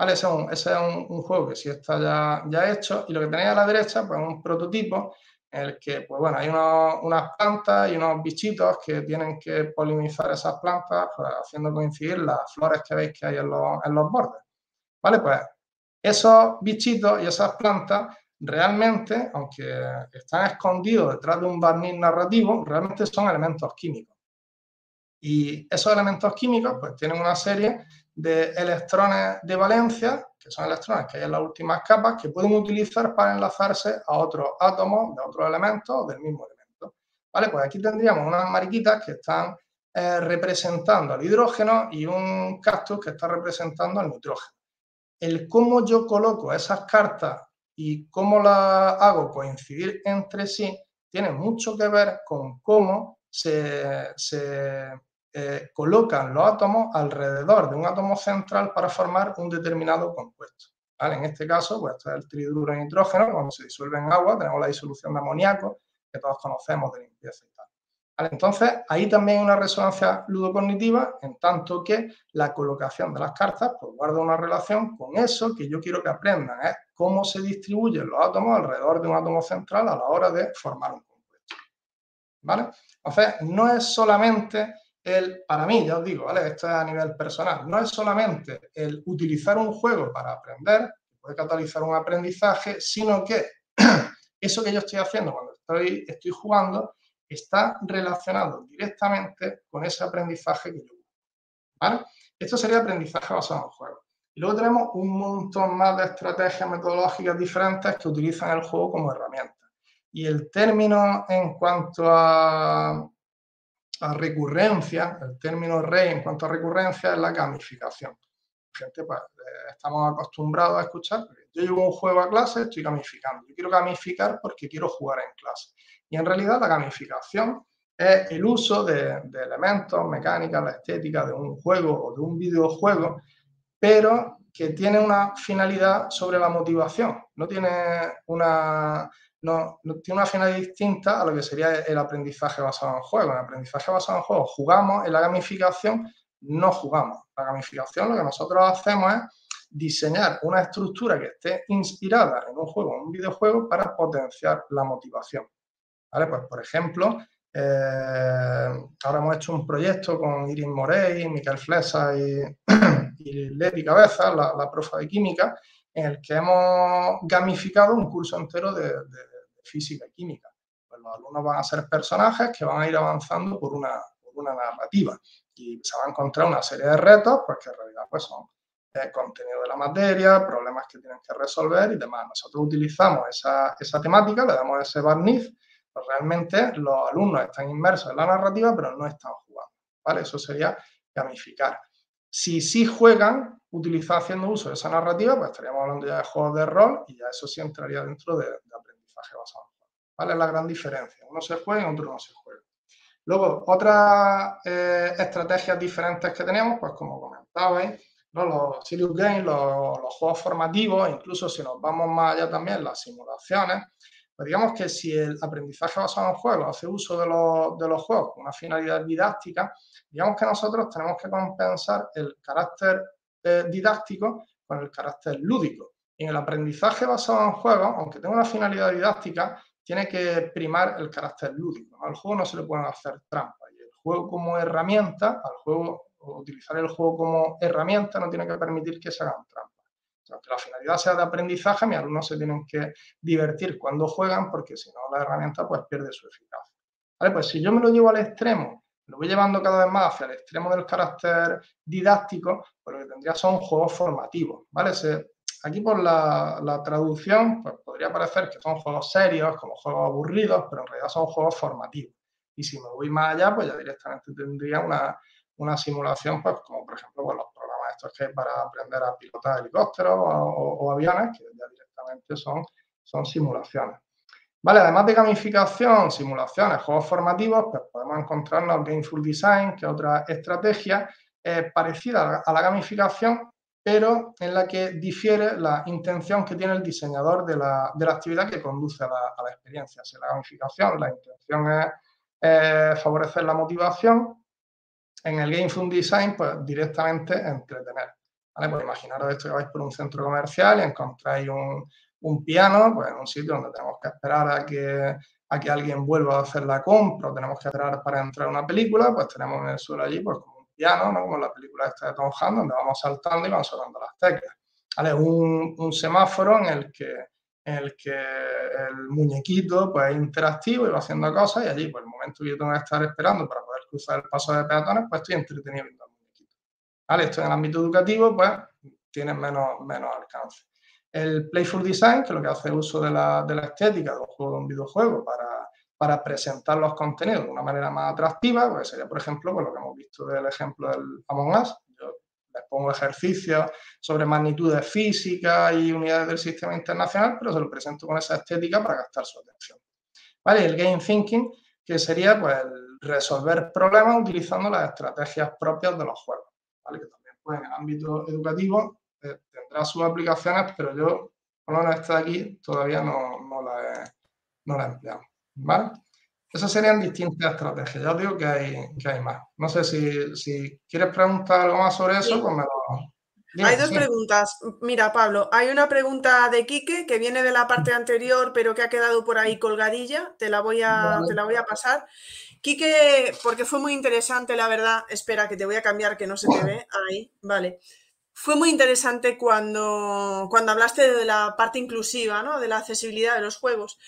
Ese es, un, juego que sí está ya, ya hecho y lo que tenéis a la derecha pues es un prototipo en el que, pues bueno, hay unas plantas y unos bichitos que tienen que polinizar esas plantas, haciendo coincidir las flores que veis que hay en los, en los bordes. ¿Vale? Pues esos bichitos y esas plantas realmente, aunque están escondidos detrás de un barniz narrativo, realmente son elementos químicos. Y esos elementos químicos pues tienen una serie de electrones de valencia, que son electrones que hay en las últimas capas, que pueden utilizar para enlazarse a otros átomos de otros elementos del mismo elemento. ¿Vale? Pues aquí tendríamos unas mariquitas que están eh, representando al hidrógeno y un cactus que está representando al nitrógeno. El cómo yo coloco esas cartas y cómo las hago coincidir entre sí tiene mucho que ver con cómo se, se eh, colocan los átomos alrededor de un átomo central para formar un determinado compuesto. En este caso, pues este es el triduro de nitrógeno, cuando se disuelve en agua tenemos la disolución de amoníaco, que todos conocemos de limpieza y tal. Entonces, ahí también hay una resonancia ludocognitiva, en tanto que la colocación de las cartas pues, guarda una relación con eso que yo quiero que aprendan, es cómo se distribuyen los átomos alrededor de un átomo central a la hora de formar un compuesto. ¿Vale? Entonces, no es solamente el, para mí, ya os digo, ¿vale? Esto es a nivel personal, no es solamente el utilizar un juego para aprender, puede catalizar un aprendizaje, sino que eso que yo estoy haciendo cuando estoy, estoy jugando está relacionado directamente con ese aprendizaje que yo ¿vale? Esto sería aprendizaje basado en juego. Y luego tenemos un montón más de estrategias metodológicas diferentes que utilizan el juego como herramienta. Y el término en cuanto a la recurrencia, el término rey en cuanto a recurrencia es la gamificación. Gente, pues, eh, estamos acostumbrados a escuchar, yo llevo un juego a clase, estoy gamificando. Yo quiero gamificar porque quiero jugar en clase. Y en realidad la gamificación es el uso de, de elementos, mecánica, la estética de un juego o de un videojuego, pero que tiene una finalidad sobre la motivación. No tiene una, no, tiene una finalidad distinta a lo que sería el aprendizaje basado en juego. En el aprendizaje basado en juego jugamos, en la gamificación no jugamos. La gamificación lo que nosotros hacemos es diseñar una estructura que esté inspirada en un juego, en un videojuego, para potenciar la motivación. ¿Vale? Pues, por ejemplo, eh, ahora hemos hecho un proyecto con Iris Morey, Miquel Flesa y, y Leti Cabeza, la profa de química, en el que hemos gamificado un curso entero de física y química. Pues los alumnos van a ser personajes que van a ir avanzando por una, narrativa y se van a encontrar una serie de retos, pues que en realidad pues, son eh, contenido de la materia, problemas que tienen que resolver y demás. Nosotros utilizamos esa, esa temática, le damos ese barniz, pues realmente los alumnos están inmersos en la narrativa, pero no están jugando. ¿vale? Eso sería gamificar. Si sí juegan, utilizar haciendo uso de esa narrativa, pues estaríamos hablando ya de juegos de rol y ya eso sí entraría dentro de, de basado ¿Vale? Es la gran diferencia. Uno se juega y otro no se juega. Luego, otras eh, estrategias diferentes que tenemos, pues como comentabais, los serious games, los, juegos formativos, incluso si nos vamos más allá también, las simulaciones, pues digamos que si el aprendizaje basado en juegos hace uso de los, de los juegos con una finalidad didáctica, digamos que nosotros tenemos que compensar el carácter eh, didáctico con el carácter lúdico en el aprendizaje basado en juegos, aunque tenga una finalidad didáctica, tiene que primar el carácter lúdico. Al juego no se le pueden hacer trampas. Y el juego como herramienta, al juego, utilizar el juego como herramienta no tiene que permitir que se hagan trampas. Aunque la finalidad sea de aprendizaje, mis alumnos se tienen que divertir cuando juegan porque si no la herramienta pues pierde su eficacia. ¿Vale? Pues si yo me lo llevo al extremo, lo voy llevando cada vez más hacia el extremo del carácter didáctico, pues lo que tendría son juegos formativos. ¿vale? Aquí por la, traducción, pues podría parecer que son juegos serios, como juegos aburridos, pero en realidad son juegos formativos. Y si me voy más allá, pues ya directamente tendría una, simulación, pues como por ejemplo con los programas estos que hay para aprender a pilotar helicópteros o, aviones, que ya directamente son, son simulaciones. Vale, además de gamificación, simulaciones, juegos formativos, pues podemos encontrarnos Gameful Design, que es otra estrategia eh, parecida a la gamificación, pero en la que difiere la intención que tiene el diseñador de la, actividad que conduce a la, experiencia. Si la gamificación, la intención es favorecer la motivación, en el Game Design, pues directamente entretener. ¿vale? Pues imaginaros esto que vais por un centro comercial y encontráis un, un piano, pues en un sitio donde tenemos que esperar a que, a que alguien vuelva a hacer la compra o tenemos que esperar para entrar a una película, pues tenemos en el suelo allí pues piano, ¿no? como la película esta de Tom Hanks, donde vamos saltando y vamos sonando las teclas. ¿vale? Un, un semáforo en el que en el que el muñequito pues, es interactivo y va haciendo cosas y allí, pues el momento que yo tengo que estar esperando para poder cruzar el paso de peatones, pues estoy entretenido viendo al muñequito. ¿Vale? Esto en el ámbito educativo, pues tiene menos, menos alcance. El Playful Design, que lo que hace uso de la, de la estética de un juego de un videojuego para, para, presentar los contenidos de una manera más atractiva, pues sería, por ejemplo, pues lo que hemos visto del ejemplo del Among Us. Yo les pongo ejercicios sobre magnitudes físicas y unidades del sistema internacional, pero se lo presento con esa estética para gastar su atención. ¿Vale? El Game Thinking, que sería pues, resolver problemas utilizando las estrategias propias de los juegos. ¿vale? Que también pues, en el ámbito educativo eh, tendrá sus aplicaciones, pero yo, por lo menos esta aquí, todavía no, no, la he, no la he. ¿Vale? Esas serían distintas estrategias. Ya os digo que hay, que hay más. No sé si, si quieres preguntar algo más sobre eso, pues me lo, hay dos preguntas. Mira, Pablo, hay una pregunta de Quique que viene de la parte anterior, pero que ha quedado por ahí colgadilla. Te la voy a, te la voy a pasar. Quique, porque fue muy interesante, la verdad. Espera, que te voy a cambiar, que no se te ve. Ahí, vale. Fue muy interesante cuando, cuando hablaste de la parte inclusiva, ¿no? de la accesibilidad de los juegos.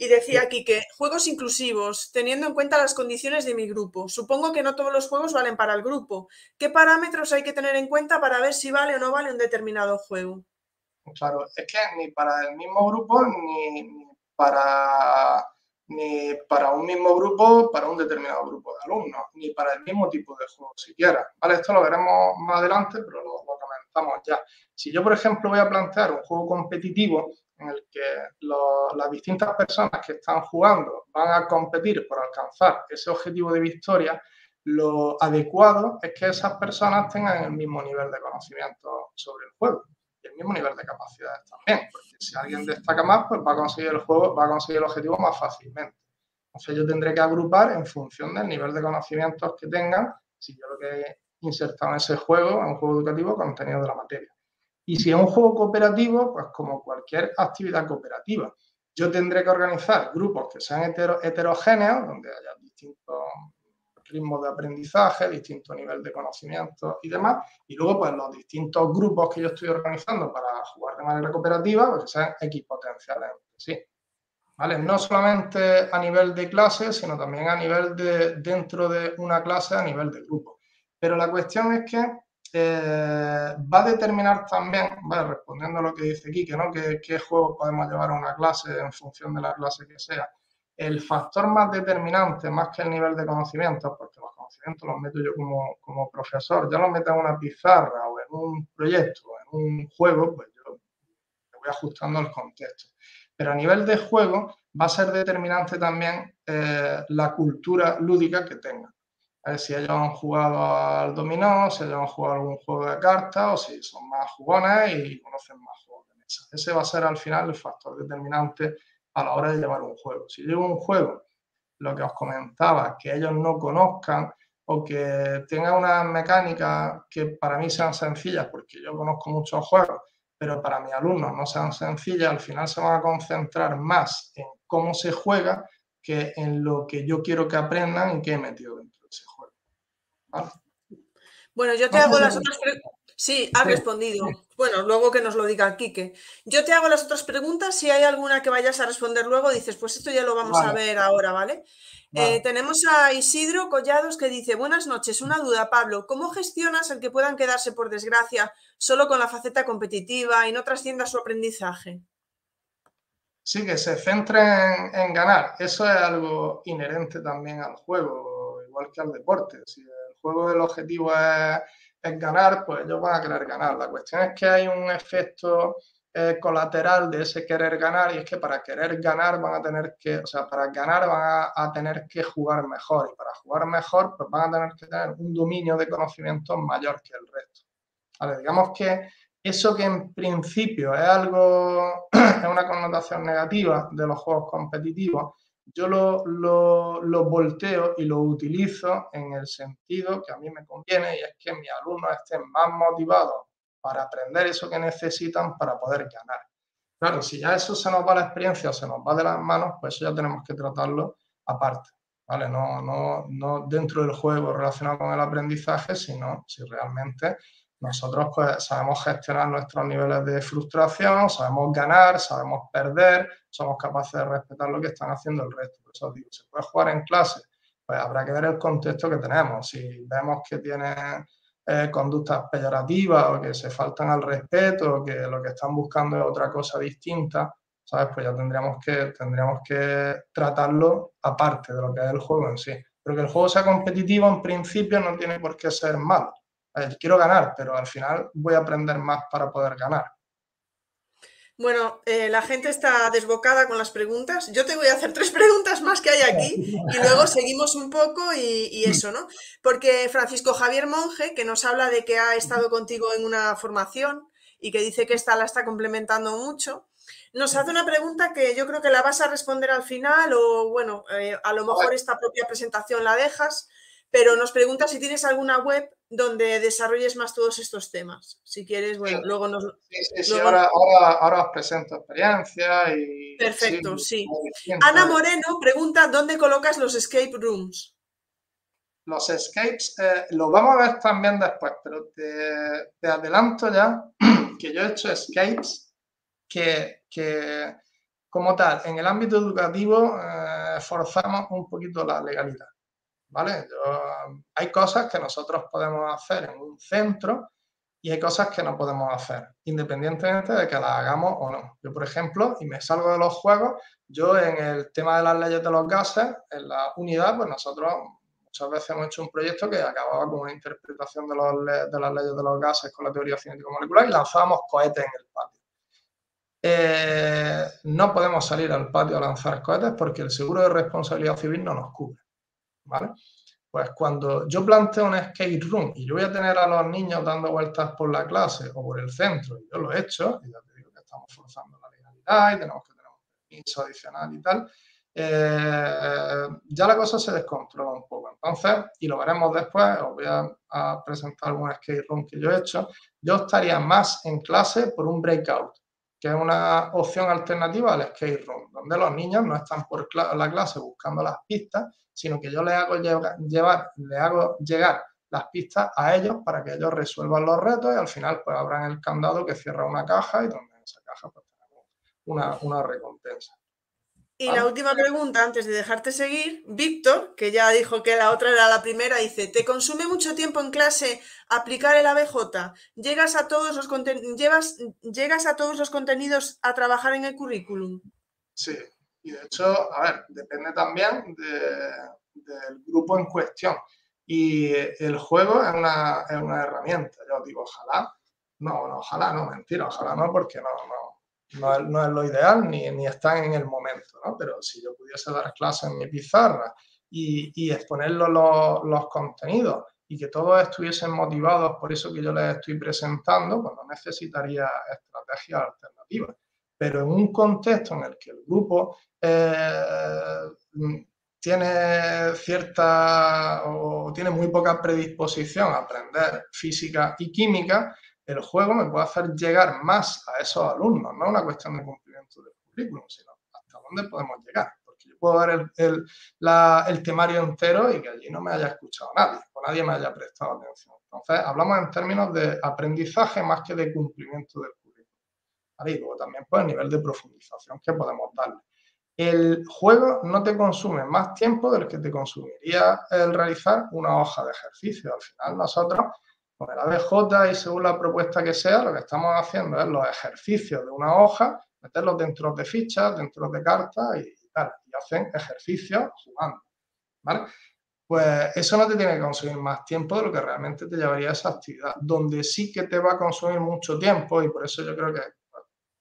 Y decía aquí que juegos inclusivos, teniendo en cuenta las condiciones de mi grupo. Supongo que no todos los juegos valen para el grupo. ¿Qué parámetros hay que tener en cuenta para ver si vale o no vale un determinado juego? Claro, es que ni para el mismo grupo ni para ni para un mismo grupo, para un determinado grupo de alumnos, ni para el mismo tipo de juego siquiera. ¿vale? Esto lo veremos más adelante, pero lo, comentamos ya. Si yo, por ejemplo, voy a plantear un juego competitivo en el que las distintas personas que están jugando van a competir por alcanzar ese objetivo de victoria, lo adecuado es que esas personas tengan el mismo nivel de conocimiento sobre el juego y el mismo nivel de capacidades también, porque si alguien destaca más, pues va a conseguir el juego, va a conseguir el objetivo más fácilmente. Entonces yo tendré que agrupar en función del nivel de conocimientos que tengan, si yo lo que he insertado en ese juego, en un juego educativo, contenido de la materia. Y si es un juego cooperativo, pues como cualquier actividad cooperativa, yo tendré que organizar grupos que sean heterogéneos, donde haya distintos ritmos de aprendizaje, distinto nivel de conocimiento y demás. Y luego, pues los distintos grupos que yo estoy organizando para jugar de manera cooperativa, pues que sean equipotenciales. Sí. ¿Vale? No solamente a nivel de clase, sino también a nivel de dentro de una clase, a nivel de grupo. Pero la cuestión es que eh, va a determinar también, respondiendo a lo que dice Kike, ¿no? ¿Qué, ¿Qué podemos llevar a una clase en función de la clase que sea? el factor más determinante, más que el nivel de conocimiento, porque los conocimientos los meto yo como, como profesor, ya los meto en una pizarra o en un proyecto o en un juego, pues yo me voy ajustando al contexto. Pero a nivel de juego va a ser determinante también eh, la cultura lúdica que tengan. si ellos han jugado al dominó, si ellos han jugado algún juego de cartas o si son más jugones y conocen más juegos de mesa. Ese va a ser al final el factor determinante a la hora de llevar un juego. Si llevo un juego, lo que os comentaba, que ellos no conozcan o que tengan una mecánica que para mí sean sencillas, porque yo conozco muchos juegos, pero para mis alumnos no sean sencillas, al final se van a concentrar más en cómo se juega que en lo que yo quiero que aprendan y que he metido dentro. Bueno, yo te hago las otras preguntas. Sí, ha respondido. Bueno, luego que nos lo diga Quique. Yo te hago las otras preguntas. Si hay alguna que vayas a responder luego, dices, pues esto ya lo vamos a ver ahora, ¿vale? Eh, tenemos a Isidro Collados que dice, buenas noches, una duda, Pablo, ¿cómo gestionas el que puedan quedarse, por desgracia, solo con la faceta competitiva y no trascienda su aprendizaje? Sí, que se centren en, ganar. Eso es algo inherente también al juego, igual que al deporte. Si juego del objetivo es ganar, pues ellos van a querer ganar. La cuestión es que hay un efecto eh, colateral de ese querer ganar y es que para querer ganar van a tener que, o sea, para ganar van a, tener que jugar mejor y para jugar mejor pues van a tener que tener un dominio de conocimientos mayor que el resto. Vale, digamos que eso que en principio es algo, es una connotación negativa de los juegos competitivos, yo lo, lo, volteo y lo utilizo en el sentido que a mí me conviene y es que mis alumnos estén más motivados para aprender eso que necesitan para poder ganar. Claro, si ya eso se nos va la experiencia o se nos va de las manos, pues eso ya tenemos que tratarlo aparte, ¿vale? No, no, no dentro del juego relacionado con el aprendizaje, sino si realmente nosotros pues sabemos gestionar nuestros niveles de frustración, sabemos ganar, sabemos perder, somos capaces de respetar lo que están haciendo el resto. Por eso digo, se puede jugar en clase, pues habrá que ver el contexto que tenemos. Si vemos que tiene eh, conductas peyorativas o que se faltan al respeto o que lo que están buscando es otra cosa distinta, ¿sabes? Pues ya tendríamos que, tendríamos que tratarlo aparte de lo que es el juego en sí. Pero que el juego sea competitivo en principio no tiene por qué ser malo quiero ganar, pero al final voy a aprender más para poder ganar. Bueno, eh, la gente está desbocada con las preguntas. Yo te voy a hacer tres preguntas más que hay aquí y luego seguimos un poco y, eso, ¿no? Porque Francisco Javier Monge, que nos habla de que ha estado contigo en una formación y que dice que esta la está complementando mucho, nos hace una pregunta que yo creo que la vas a responder al final o, bueno, eh, a lo mejor esta propia presentación la dejas, pero nos pregunta si tienes alguna web donde desarrolles más todos estos temas. Si quieres, bueno, luego nos... Sí, sí, Ahora, ahora, os presento experiencia y... Perfecto, sí. Ana Moreno pregunta, ¿dónde colocas los escape rooms? Los escapes, eh, los vamos a ver también después, pero te, adelanto ya que yo he hecho escapes que, que como tal, en el ámbito educativo eh, forzamos un poquito la legalidad. ¿Vale? hay cosas que nosotros podemos hacer en un centro y hay cosas que no podemos hacer, independientemente de que las hagamos o no. Yo, por ejemplo, y me salgo de los juegos, yo en el tema de las leyes de los gases, en la unidad, pues nosotros muchas veces hemos hecho un proyecto que acababa con una interpretación de, las leyes de los gases con la teoría científico-molecular y lanzábamos cohetes en el patio. Eh, no podemos salir al patio a lanzar cohetes porque el seguro de responsabilidad civil no nos cubre. ¿Vale? Pues cuando yo planteo un skate room y yo voy a tener a los niños dando vueltas por la clase o por el centro, y yo lo he hecho, y ya te digo que estamos forzando la legalidad y tenemos que tener un permiso adicional y tal, eh, ya la cosa se descontrola un poco. Entonces, y lo veremos después, os voy a, a, presentar un skate room que yo he hecho, yo estaría más en clase por un breakout, que es una opción alternativa al skate room, donde los niños no están por la clase buscando las pistas, sino que yo le hago llevar, le hago llegar las pistas a ellos para que ellos resuelvan los retos y al final pues abran el candado que cierra una caja y donde en esa caja pues una, una recompensa. Y la última pregunta, antes de dejarte seguir, Víctor, que ya dijo que la otra era la primera, dice, ¿te consume mucho tiempo en clase aplicar el ABJ? ¿Llegas a todos los, llevas, ¿llegas a todos los contenidos a trabajar en el currículum? Sí, y de hecho, a ver, depende también del grupo en cuestión. Y el juego es una, es una herramienta. Yo digo, ojalá. No, no, ojalá no, mentira, ojalá no, porque no, no, no, es, lo ideal ni, ni están en el momento, ¿no? Pero si yo pudiese dar clases en mi pizarra y, y exponer los, los contenidos y que todos estuviesen motivados por eso que yo les estoy presentando, pues no necesitaría estrategias alternativas pero en un contexto en el que el grupo eh, tiene cierta o tiene muy poca predisposición a aprender física y química, el juego me puede hacer llegar más a esos alumnos, no una cuestión de cumplimiento del currículum, sino hasta dónde podemos llegar. Porque yo puedo dar el, temario entero y que allí no me haya escuchado nadie o nadie me haya prestado atención. Entonces, hablamos en términos de aprendizaje más que de cumplimiento del y luego también pues el nivel de profundización que podemos darle. El juego no te consume más tiempo del que te consumiría el realizar una hoja de ejercicio. Al final nosotros, con el ABJ y según la propuesta que sea, lo que estamos haciendo es los ejercicios de una hoja, meterlos dentro de fichas, dentro de cartas y tal. Y hacen ejercicios jugando. ¿Vale? Pues eso no te tiene que consumir más tiempo de lo que realmente te llevaría esa actividad. Donde sí que te va a consumir mucho tiempo, y por eso yo creo que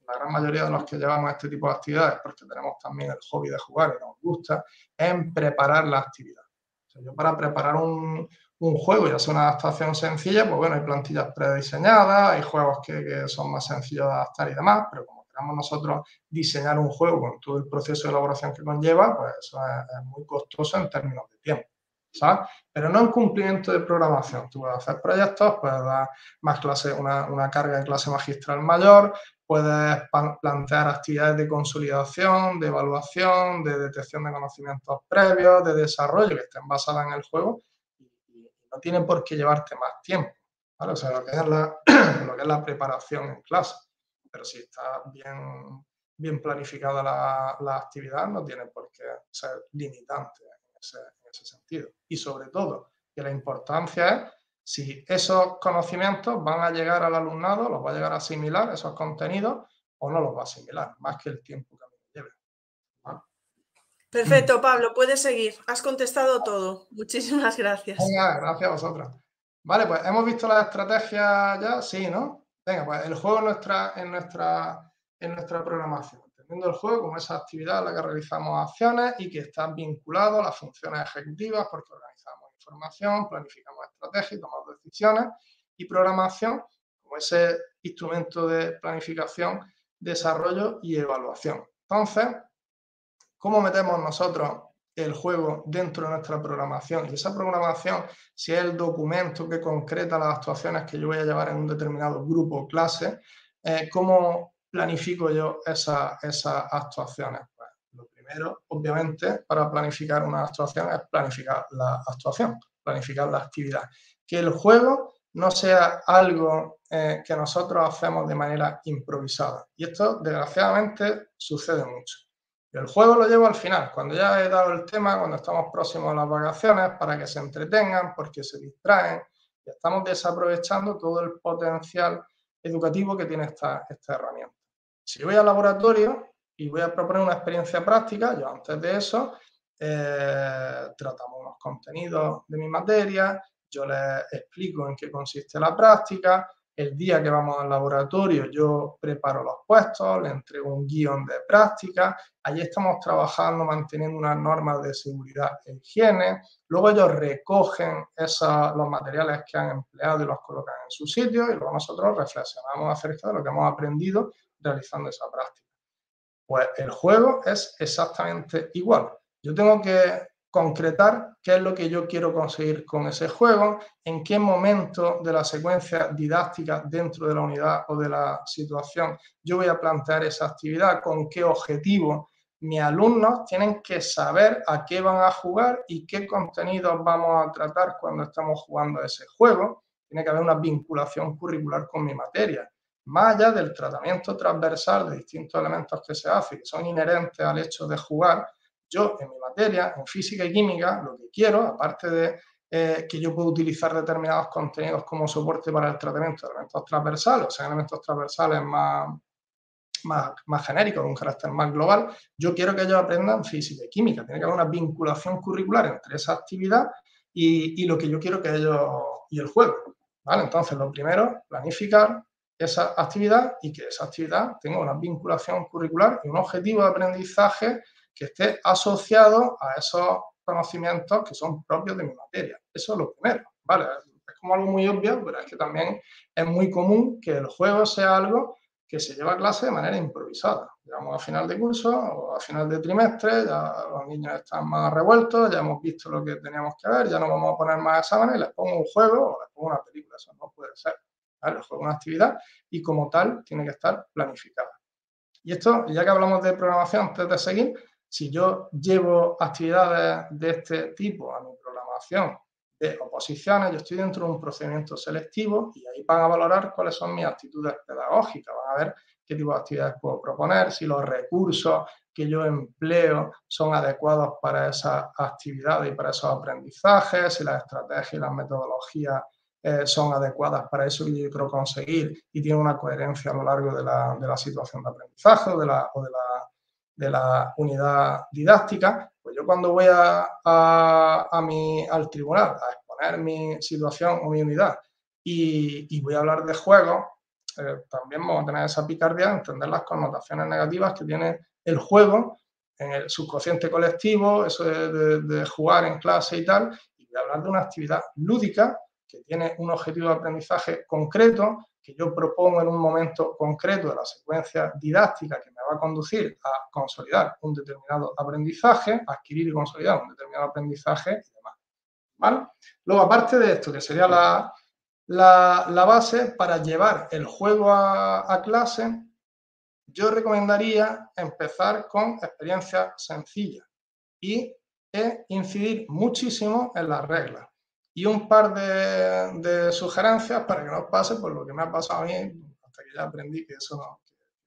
la gran mayoría de los que llevamos este tipo de actividades, porque tenemos también el hobby de jugar y nos gusta, en preparar la actividad. yo para preparar un, un juego, ya sea una adaptación sencilla, pues bueno, hay plantillas prediseñadas, hay juegos que, son más sencillos de adaptar y demás, pero como queramos nosotros diseñar un juego con todo el proceso de elaboración que conlleva, pues eso es, muy costoso en términos de tiempo. ¿sabes? Pero no en cumplimiento de programación. Tú puedes hacer proyectos, puedes dar más clase, una, una carga de clase magistral mayor, puedes plantear actividades de consolidación, de evaluación, de detección de conocimientos previos, de desarrollo que estén basadas en el juego no tiene por qué llevarte más tiempo, ¿vale? O sea, lo que es la, lo que la preparación en clase. Pero si está bien, planificada la, actividad, no tiene por qué ser limitante en ese, en ese sentido. Y sobre todo, que la importancia es si esos conocimientos van a llegar al alumnado, los va a llegar a asimilar, esos contenidos, o no los va a asimilar, más que el tiempo que. Perfecto, Pablo, puedes seguir. Has contestado todo. Muchísimas gracias. Venga, gracias a vosotros. Vale, pues hemos visto la estrategia ya, sí, ¿no? Venga, pues el juego en nuestra, en nuestra, en nuestra programación. Entendiendo el juego como esa actividad en la que realizamos acciones y que está vinculado a las funciones ejecutivas porque organizamos información, planificamos estrategias tomamos decisiones y programación como ese instrumento de planificación, desarrollo y evaluación. Entonces, cómo metemos nosotros el juego dentro de nuestra programación. Y esa programación, si es el documento que concreta las actuaciones que yo voy a llevar en un determinado grupo o clase, eh, ¿cómo planifico yo esas actuaciones? Pues, lo primero, obviamente, para planificar una actuación es planificar la actuación, planificar la actividad. Que el juego no sea algo eh, que nosotros hacemos de manera improvisada. Y esto, desgraciadamente, sucede mucho. El juego lo llevo al final, cuando ya he dado el tema, cuando estamos próximos a las vacaciones, para que se entretengan, porque se distraen, y estamos desaprovechando todo el potencial educativo que tiene esta, herramienta. Si voy al laboratorio y voy a proponer una experiencia práctica, yo antes de eso eh, tratamos unos contenidos de mi materia, yo les explico en qué consiste la práctica, el día que vamos al laboratorio yo preparo los puestos, le entrego un guion de práctica, allí estamos trabajando manteniendo unas normas de seguridad e higiene, luego ellos recogen los materiales que han empleado y los colocan en su sitio y luego nosotros reflexionamos acerca de lo que hemos aprendido realizando esa práctica. Pues el juego es exactamente igual. Yo tengo que concretar qué es lo que yo quiero conseguir con ese juego, en qué momento de la secuencia didáctica dentro de la unidad o de la situación yo voy a plantear esa actividad, con qué objetivo. Mis alumnos tienen que saber a qué van a jugar y qué contenidos vamos a tratar cuando estamos jugando ese juego. Tiene que haber una vinculación curricular con mi materia. Más allá del tratamiento transversal de distintos elementos que se hacen, que son inherentes al hecho de jugar, yo en mi materia, en física y química, lo que quiero, aparte de eh, que yo puedo utilizar determinados contenidos como soporte para el tratamiento de elementos transversales, o sea, elementos transversales más, más, más genéricos, de un carácter más global, yo quiero que ellos aprendan física y química. Tiene que haber una vinculación curricular entre esa actividad y, y lo que yo quiero que ellos, y el juego. ¿vale? Entonces, lo primero, planificar esa actividad y que esa actividad tenga una vinculación curricular y un objetivo de aprendizaje que esté asociado a esos conocimientos que son propios de mi materia. Eso es lo primero, ¿vale? Es como algo muy obvio, pero es que también es muy común que el juego sea algo que se lleva a clase de manera improvisada. Llegamos a final de curso o a final de trimestre, ya los niños están más revueltos, ya hemos visto lo que teníamos que ver, ya no vamos a poner más exámenes, les pongo un juego o les pongo una película, eso no puede ser. ¿vale? El juego es una actividad y como tal tiene que estar planificada. Y esto, ya que hablamos de programación, antes de seguir, si yo llevo actividades de este tipo a mi programación de oposiciones, yo estoy dentro de un procedimiento selectivo y ahí van a valorar cuáles son mis actitudes pedagógicas, van a ver qué tipo de actividades puedo proponer, si los recursos que yo empleo son adecuados para esa actividad y para esos aprendizajes, si las estrategias y las metodologías eh, son adecuadas para eso que yo quiero conseguir y tienen una coherencia a lo largo de la, de la situación de aprendizaje o de la de la unidad didáctica, pues yo cuando voy a, a, mi, al tribunal a exponer mi situación o mi unidad y, voy a hablar de juegos, eh, también vamos a tener esa picardía, entender las connotaciones negativas que tiene el juego en el subconsciente colectivo, eso de, jugar en clase y tal, y voy a hablar de una actividad lúdica que tiene un objetivo de aprendizaje concreto, que yo propongo en un momento concreto de la secuencia didáctica que me va a conducir a consolidar un determinado aprendizaje, adquirir y consolidar un determinado aprendizaje y demás. ¿Vale? Luego, aparte de esto, que sería la, la, base para llevar el juego a, clase, yo recomendaría empezar con experiencias sencillas y incidir muchísimo en las reglas. Y un par de, sugerencias para que no pase por lo que me ha pasado a mí, hasta que ya aprendí que eso no,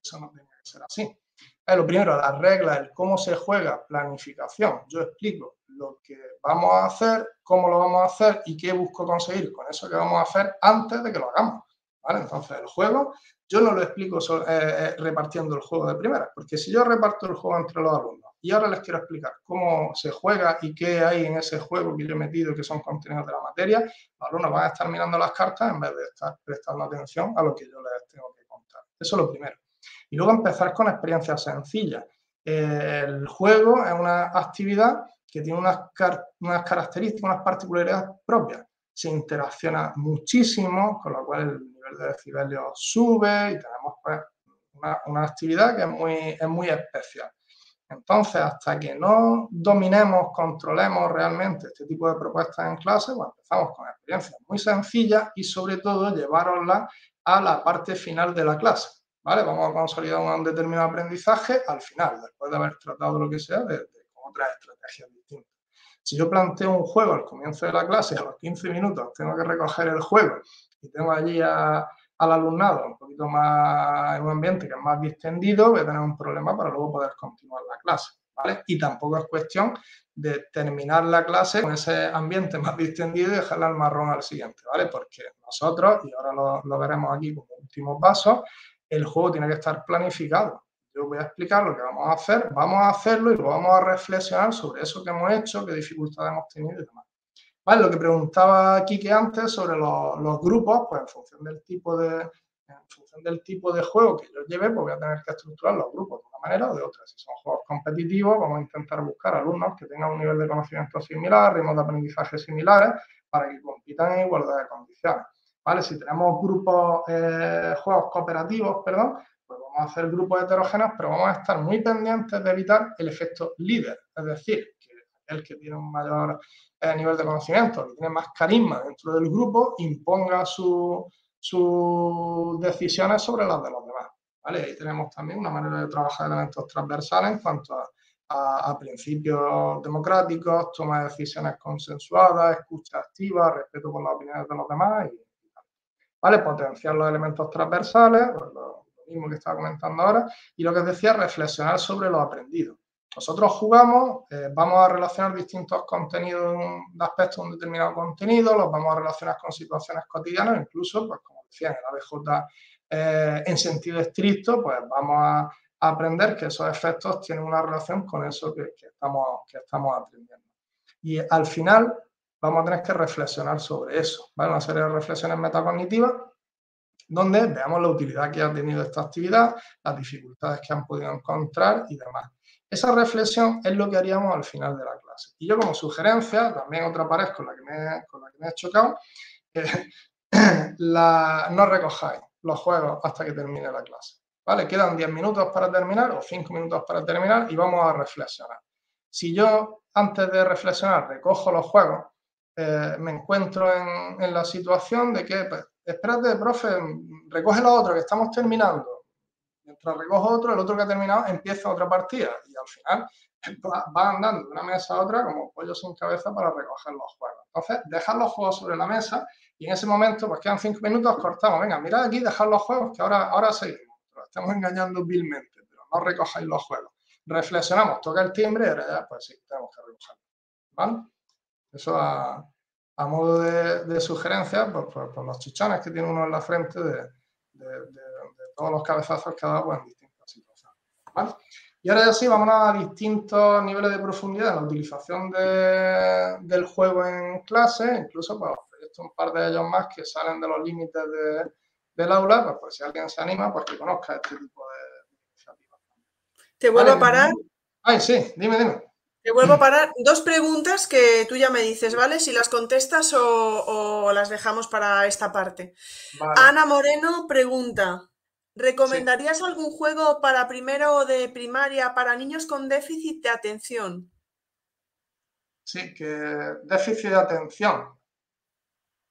eso no tenía que ser así. lo primero, las reglas, el cómo se juega, planificación. Yo explico lo que vamos a hacer, cómo lo vamos a hacer y qué busco conseguir con eso que vamos a hacer antes de que lo hagamos. ¿vale? Entonces, el juego, yo no lo explico eh, eh, repartiendo el juego de primera, porque si yo reparto el juego entre los alumnos y ahora les quiero explicar cómo se juega y qué hay en ese juego que yo he metido, que son contenidos de la materia, los alumnos van a estar mirando las cartas en vez de estar prestando atención a lo que yo les tengo que contar. Eso es lo primero. Y luego empezar con experiencias sencillas. El juego es una actividad que tiene unas, unas características, unas particularidades propias. Se interacciona muchísimo, con lo cual el nivel de decibelios sube y tenemos pues, una, actividad que es muy, es muy especial. Entonces, hasta que no dominemos, controlemos realmente este tipo de propuestas en clase, pues empezamos con experiencias muy sencillas y sobre todo llevaroslas a la parte final de la clase. ¿vale? Vamos a consolidar un determinado aprendizaje al final, después de haber tratado lo que sea de, con otras estrategias distintas. Si yo planteo un juego al comienzo de la clase, a los 15 minutos tengo que recoger el juego y tengo allí al alumnado un poquito más en un ambiente que es más distendido, voy a tener un problema para luego poder continuar la clase. Y tampoco es cuestión de terminar la clase con ese ambiente más distendido y dejarle al marrón al siguiente, ¿vale? Porque nosotros, y ahora lo, lo veremos aquí como último paso, el juego tiene que estar planificado. Yo voy a explicar lo que vamos a hacer, vamos a hacerlo y luego vamos a reflexionar sobre eso que hemos hecho, qué dificultades hemos tenido y demás. Lo que preguntaba Kike antes sobre los, grupos, pues en función del tipo de, en función del tipo de juego que yo lleve, pues voy a tener que estructurar los grupos de una manera o de otra. Si son juegos competitivos, vamos a intentar buscar alumnos que tengan un nivel de conocimiento similar, ritmos de aprendizaje similares, para que compitan en igualdad de condiciones. ¿Vale? Si tenemos grupos, eh, juegos cooperativos, perdón, pues vamos a hacer grupos heterogéneos, pero vamos a estar muy pendientes de evitar el efecto líder, es decir, el que tiene un mayor eh, nivel de conocimiento, que tiene más carisma dentro del grupo, imponga sus decisiones sobre las de los demás. ¿vale? Ahí tenemos también una manera de trabajar elementos transversales en cuanto a, principios democráticos, toma de decisiones consensuadas, escucha activa, respeto por las opiniones de los demás y, ¿vale? Potenciar los elementos transversales, pues lo, mismo que estaba comentando ahora, y lo que decía, reflexionar sobre lo aprendido. Nosotros jugamos, eh, vamos a relacionar distintos contenidos de aspectos de un determinado contenido, los vamos a relacionar con situaciones cotidianas, incluso, pues como decía en el ABJ eh, en sentido estricto, pues vamos a, aprender que esos efectos tienen una relación con eso que, estamos, que estamos aprendiendo. Y al final vamos a tener que reflexionar sobre eso, ¿vale? Una serie de reflexiones metacognitivas donde veamos la utilidad que ha tenido esta actividad, las dificultades que han podido encontrar y demás. Esa reflexión es lo que haríamos al final de la clase. Y yo como sugerencia, también otra pared con la que me, con la que me he chocado, la, no recojáis los juegos hasta que termine la clase. ¿Vale? Quedan 10 minutos para terminar o 5 minutos para terminar y vamos a reflexionar. Si yo antes de reflexionar recojo los juegos, eh, me encuentro en, la situación de que, pues, espérate, profe, recoge lo otro que estamos terminando. Mientras recojo otro, el otro que ha terminado empieza otra partida y al final va, andando de una mesa a otra como pollo sin cabeza para recoger los juegos. Entonces, dejar los juegos sobre la mesa y en ese momento, pues quedan cinco minutos, cortamos. Venga, mirad aquí, dejad los juegos que ahora, ahora seguimos. Estamos engañando vilmente, pero no recojáis los juegos. Reflexionamos, toca el timbre y ahora ya, pues sí, tenemos que recogerlo. ¿Vale? Eso a, modo de, sugerencia, pues, pues, pues, los chichones que tiene uno en la frente de, todos los cabezazos que ha dado pues, en distintas situaciones. ¿vale? Y ahora ya sí, vamos a distintos niveles de profundidad en la utilización del juego en clase, incluso pues, un par de ellos más que salen de los límites del aula, pues, pues, si alguien se anima, pues que conozca este tipo de iniciativas. ¿Te vuelvo a parar? Ay, sí, dime, dime. Te vuelvo a parar. Dos preguntas que tú ya me dices, ¿vale? Si las contestas o, las dejamos para esta parte. Ana Moreno pregunta, ¿recomendarías algún juego para primero de primaria para niños con déficit de atención? Sí, que déficit de atención.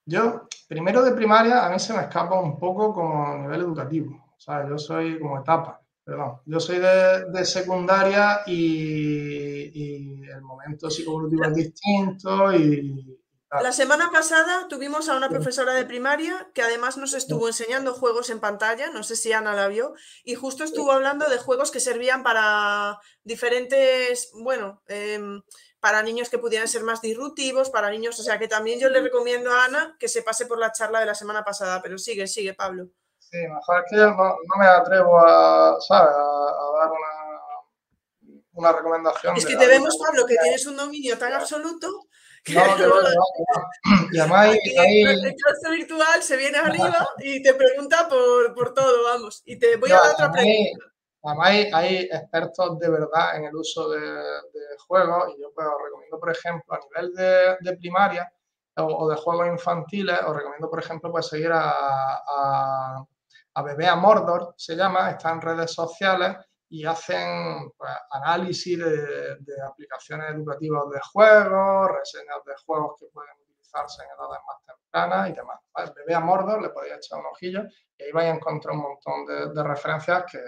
Yo, primero de primaria, a mí se me escapa un poco como nivel educativo. O sea, yo soy como etapa. Perdón, yo soy de, secundaria y, el momento psicoevolutivo es distinto y, La semana pasada tuvimos a una profesora de primaria que además nos estuvo enseñando juegos en pantalla, no sé si Ana la vio, y justo estuvo hablando de juegos que servían para diferentes, bueno, em, para niños que pudieran ser más disruptivos, para niños, o sea que también yo le recomiendo a Ana que se pase por la charla de la semana pasada, pero sigue, sigue, Pablo. Sí, mejor es que yo no, me atrevo a, ¿sabes? a, dar una, una, recomendación. Es que te vemos, Pablo, que tienes un dominio tan absoluto. Que no, que no, Y además ahí, El clase virtual se viene arriba y te pregunta por, por todo, vamos. Y te voy a dar otra pregunta. Además hay, expertos de verdad en el uso de, de juegos y yo pues, os recomiendo, por ejemplo, a nivel de, de primaria o, de juegos infantiles, os recomiendo, por ejemplo, pues seguir a a Bebé a Mordor se llama, está en redes sociales y hacen pues, análisis de, aplicaciones educativas de juegos, reseñas de juegos que pueden utilizarse en edades más tempranas y demás. Bebé a Mordor le podéis echar un ojillo y ahí vais a encontrar un montón de, referencias que,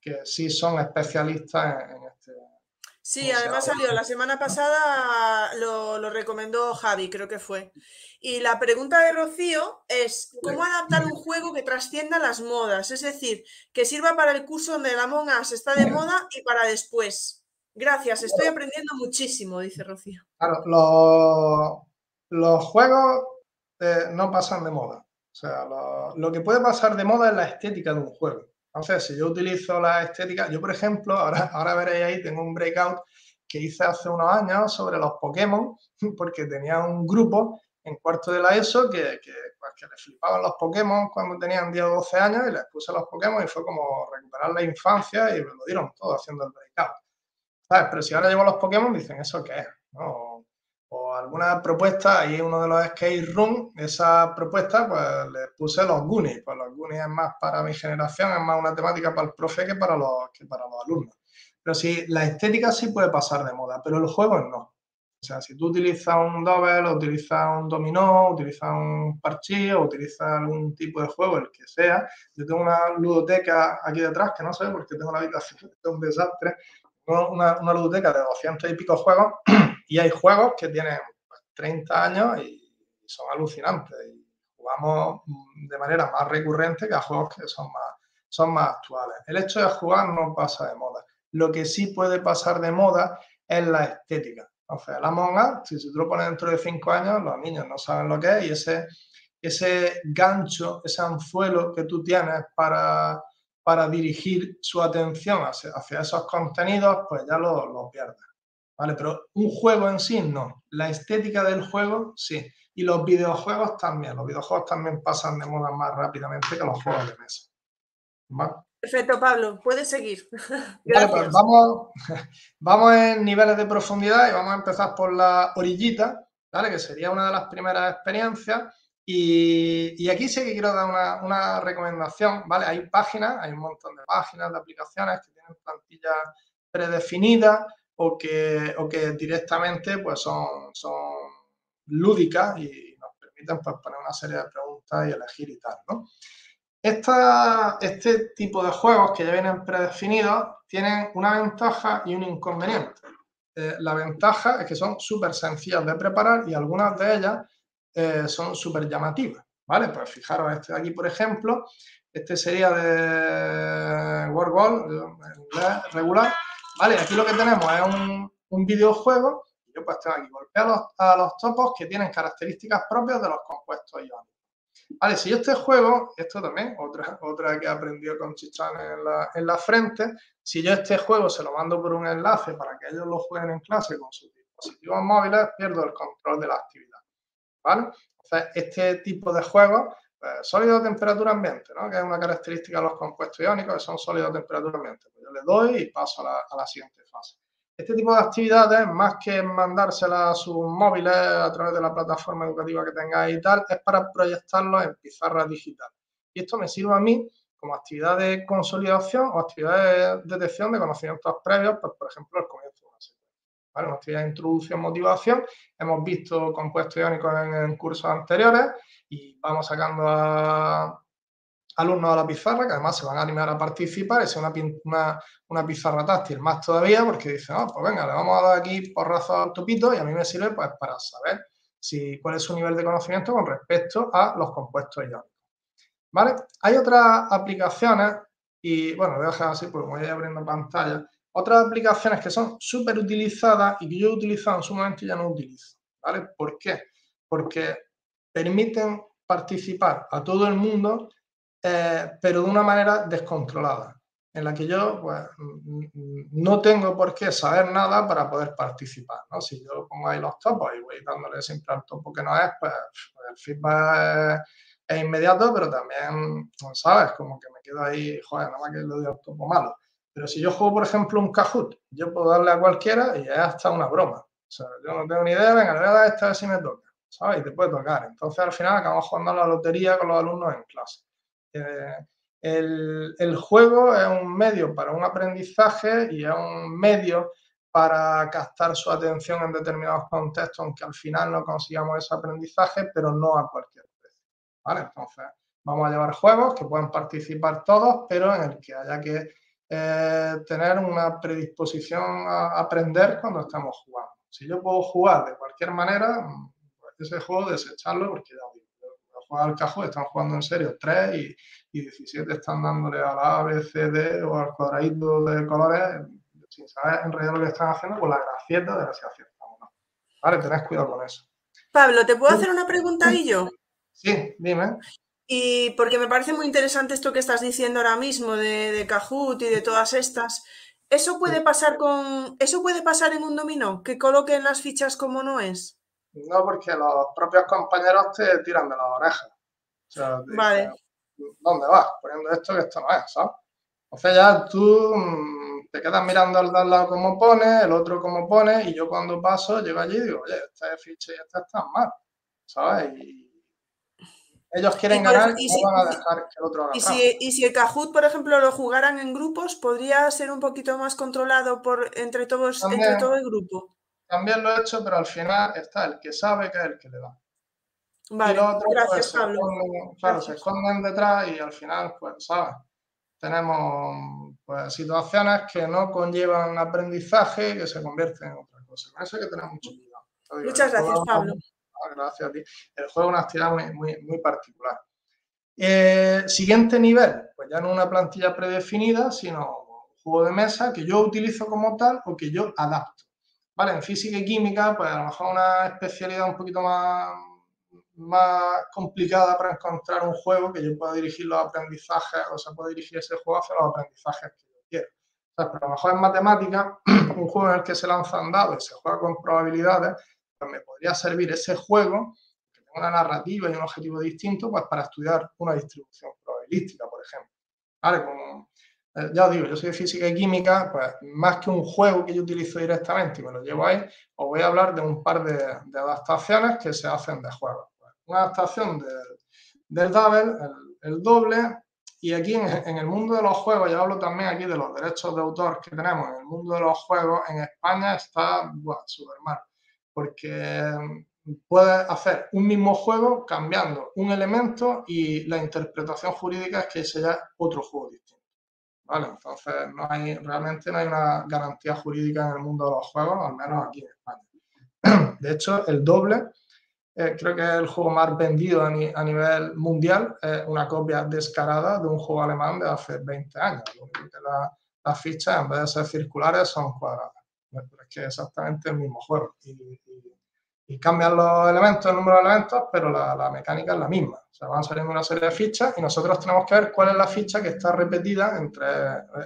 que, sí son especialistas en, este, Sí, además salió la semana pasada, lo, recomendó Javi, creo que fue. Y la pregunta de Rocío es, ¿cómo adaptar un juego que trascienda las modas? Es decir, que sirva para el curso donde la Among Us está de moda y para después. Gracias, estoy aprendiendo muchísimo, dice Rocío. Claro, los, juegos eh, no pasan de moda. O sea, lo, que puede pasar de moda es la estética de un juego. Entonces, si yo utilizo la estética, yo por ejemplo, ahora, ahora veréis ahí, tengo un breakout que hice hace unos años sobre los Pokémon, porque tenía un grupo en cuarto de la ESO que, que, pues, les flipaban los Pokémon cuando tenían 10 o 12 años y les puse los Pokémon y fue como recuperar la infancia y me lo dieron todo haciendo el breakout. ¿Sabes? Pero si ahora llevo los Pokémon, dicen, ¿eso qué es? ¿No? O alguna propuesta, ahí uno de los skate room, esa propuesta, pues le puse los Goonies, pues los Goonies es más para mi generación, es más una temática para el profe que para los, que para los alumnos. Pero sí, la estética sí puede pasar de moda, pero los juegos no. O sea, si tú utilizas un double, utilizas un dominó, utilizas un parchís, o utilizas algún tipo de juego, el que sea, yo tengo una ludoteca aquí detrás, que no sé porque tengo la habitación, es un desastre, una, una ludoteca de 200 y pico juegos y hay juegos que tienen 30 pues, años y son alucinantes y jugamos de manera más recurrente que a juegos que son más, son más actuales. El hecho de jugar no pasa de moda. Lo que sí puede pasar de moda es la estética. O sea, la monga, si tú lo pones dentro de 5 años, los niños no saben lo que es y ese, ese gancho, ese anzuelo que tú tienes para, para dirigir su atención hacia, esos contenidos, pues ya lo pierdes. ¿Vale? Pero un juego en sí no. La estética del juego sí. Y los videojuegos también. Los videojuegos también pasan de moda más rápidamente que los juegos de mesa. Perfecto, Pablo. Puedes seguir. Vale, pues vamos, vamos en niveles de profundidad y vamos a empezar por la orillita, ¿vale? Que sería una de las primeras experiencias. Y, aquí sí que quiero dar una, recomendación, ¿vale? Hay páginas, hay un montón de páginas, de aplicaciones que tienen plantillas predefinidas o que, o que directamente pues son, son lúdicas y nos permiten pues, poner una serie de preguntas y elegir y tal, ¿no? este tipo de juegos que ya vienen predefinidos tienen una ventaja y un inconveniente. Eh, la ventaja es que son súper sencillas de preparar y algunas de ellas eh, son súper llamativas, ¿vale? Pues fijaros, este de aquí, por ejemplo, este sería de World regular, ¿vale? Aquí lo que tenemos es un, videojuego, y yo pues tengo aquí, golpear a los, topos que tienen características propias de los compuestos iónicos. Vale, si yo este juego, esto también, otra, otra que he aprendido con Chichán en la, en la frente, si yo este juego se lo mando por un enlace para que ellos lo jueguen en clase con sus dispositivos móviles, pierdo el control de la actividad. ¿vale? Entonces, este tipo de juegos, sólido a temperatura ambiente, ¿no? que es una característica de los compuestos iónicos, que son sólidos a temperatura ambiente. Pues yo le doy y paso a la, siguiente fase. Este tipo de actividades, más que mandárselas a sus móviles a través de la plataforma educativa que tengáis y tal, es para proyectarlos en pizarras digitales. Y esto me sirve a mí como actividad de consolidación o actividad de detección de conocimientos previos, pues, por ejemplo, el comienzo. ¿Vale? Actividad de introducción, motivación. Hemos visto compuestos iónicos en, cursos anteriores y vamos sacando a alumnos a la pizarra, que además se van a animar a participar, es una, una, una pizarra táctil más todavía, porque dicen, oh, pues venga, le vamos a dar aquí porrazo al tupito y a mí me sirve pues para saber si, cuál es su nivel de conocimiento con respecto a los compuestos iónicos. ¿Vale? Hay otras aplicaciones, y bueno, voy a dejar así porque voy a ir abriendo pantalla, otras aplicaciones que son súper utilizadas y que yo he utilizado en su momento y ya no utilizo. ¿Vale? ¿Por qué? Porque permiten participar a todo el mundo, eh, pero de una manera descontrolada, en la que yo pues, no tengo por qué saber nada para poder participar. ¿no? Si yo pongo ahí los topos y voy dándole siempre al topo que no es, pues el feedback es es inmediato, pero también, ¿sabes? Como que me quedo ahí, joder, nada más que lo digo un poco malo. Pero si yo juego, por ejemplo, un Kahoot, yo puedo darle a cualquiera y es hasta una broma. O sea, yo no tengo ni idea, venga, le voy a dar esta a ver si me toca, ¿sabes? Y te puede tocar. Entonces, al final, acabamos jugando a la lotería con los alumnos en clase. Eh, el, el, juego es un medio para un aprendizaje y es un medio para captar su atención en determinados contextos, aunque al final no consigamos ese aprendizaje, pero no a cualquier entonces, vamos a llevar juegos que puedan participar todos, pero en el que haya que eh, tener una predisposición a aprender cuando estamos jugando. Si yo puedo jugar de cualquier manera, pues ese juego desecharlo porque ya digo, jugar al cajón, están jugando en serio 3 y, y, 17 están dándole a la A, B, C, D o al cuadradito de colores sin saber en realidad lo que están haciendo con la gracieta de la si acertamos. Vale, tenés cuidado con eso. Pablo, ¿te puedo hacer una pregunta y yo? Sí, dime. Y porque me parece muy interesante esto que estás diciendo ahora mismo de, de Kahoot y de todas estas. ¿Eso puede pasar con. ¿Eso puede pasar en un dominó? ¿Que coloquen las fichas como no es? No, porque los propios compañeros te tiran de las orejas. vale. ¿Dónde vas? Poniendo esto que esto no es, ¿sabes? Entonces ya tú mm, te quedas mirando al de al lado como pone, el otro como pone, y yo cuando paso llego allí y digo, oye, esta ficha y esta están mal, ¿sabes? Y, ellos quieren ganar y, no van a dejar que el otro haga y si, y si el Kahoot, por ejemplo, lo jugaran en grupos, ¿podría ser un poquito más controlado por entre todos, entre todo el grupo? También lo he hecho, pero al final está el que sabe que es el que le da. Vale, y los otros, gracias, pues, Pablo. Se esconden, claro, se esconden detrás y al final, pues, ¿sabes? Tenemos pues, situaciones que no conllevan aprendizaje y que se convierten en otra cosa. Con eso hay que tener mucho cuidado. Muchas gracias, Pablo gracias a ti. El juego es una actividad muy, muy, particular. Eh, siguiente nivel, pues ya no una plantilla predefinida, sino un juego de mesa que yo utilizo como tal o que yo adapto. Vale, en física y química, pues a lo mejor una especialidad un poquito más, más complicada para encontrar un juego que yo pueda dirigir los aprendizajes, o sea, pueda dirigir ese juego hacia los aprendizajes que yo quiero. pero a lo mejor en matemática, un juego en el que se lanzan dados y se juega con probabilidades, me podría servir ese juego, que tenga una narrativa y un objetivo distinto, pues para estudiar una distribución probabilística, por ejemplo. ¿Vale? Eh, ya os digo, yo soy de física y química, pues más que un juego que yo utilizo directamente y me lo llevo ahí, os voy a hablar de un par de, adaptaciones que se hacen de juegos. Pues, una adaptación del double, el, doble, y aquí en, el mundo de los juegos, ya hablo también aquí de los derechos de autor que tenemos en el mundo de los juegos, en España está súper mal porque mm, puedes hacer un mismo juego cambiando un elemento y la interpretación jurídica es que sea otro juego distinto. ¿Vale? Entonces, no hay, realmente no hay una garantía jurídica en el mundo de los juegos, al menos aquí en España. De hecho, el doble, eh, creo que es el juego más vendido a, nivel mundial, es una copia descarada de un juego alemán de hace 20 años. las fichas, en vez de ser circulares, son cuadradas es que es exactamente el mismo juego. Y, cambian los elementos, el número de elementos, pero la, mecánica es la misma. O sea, van saliendo una serie de fichas y nosotros tenemos que ver cuál es la ficha que está repetida entre,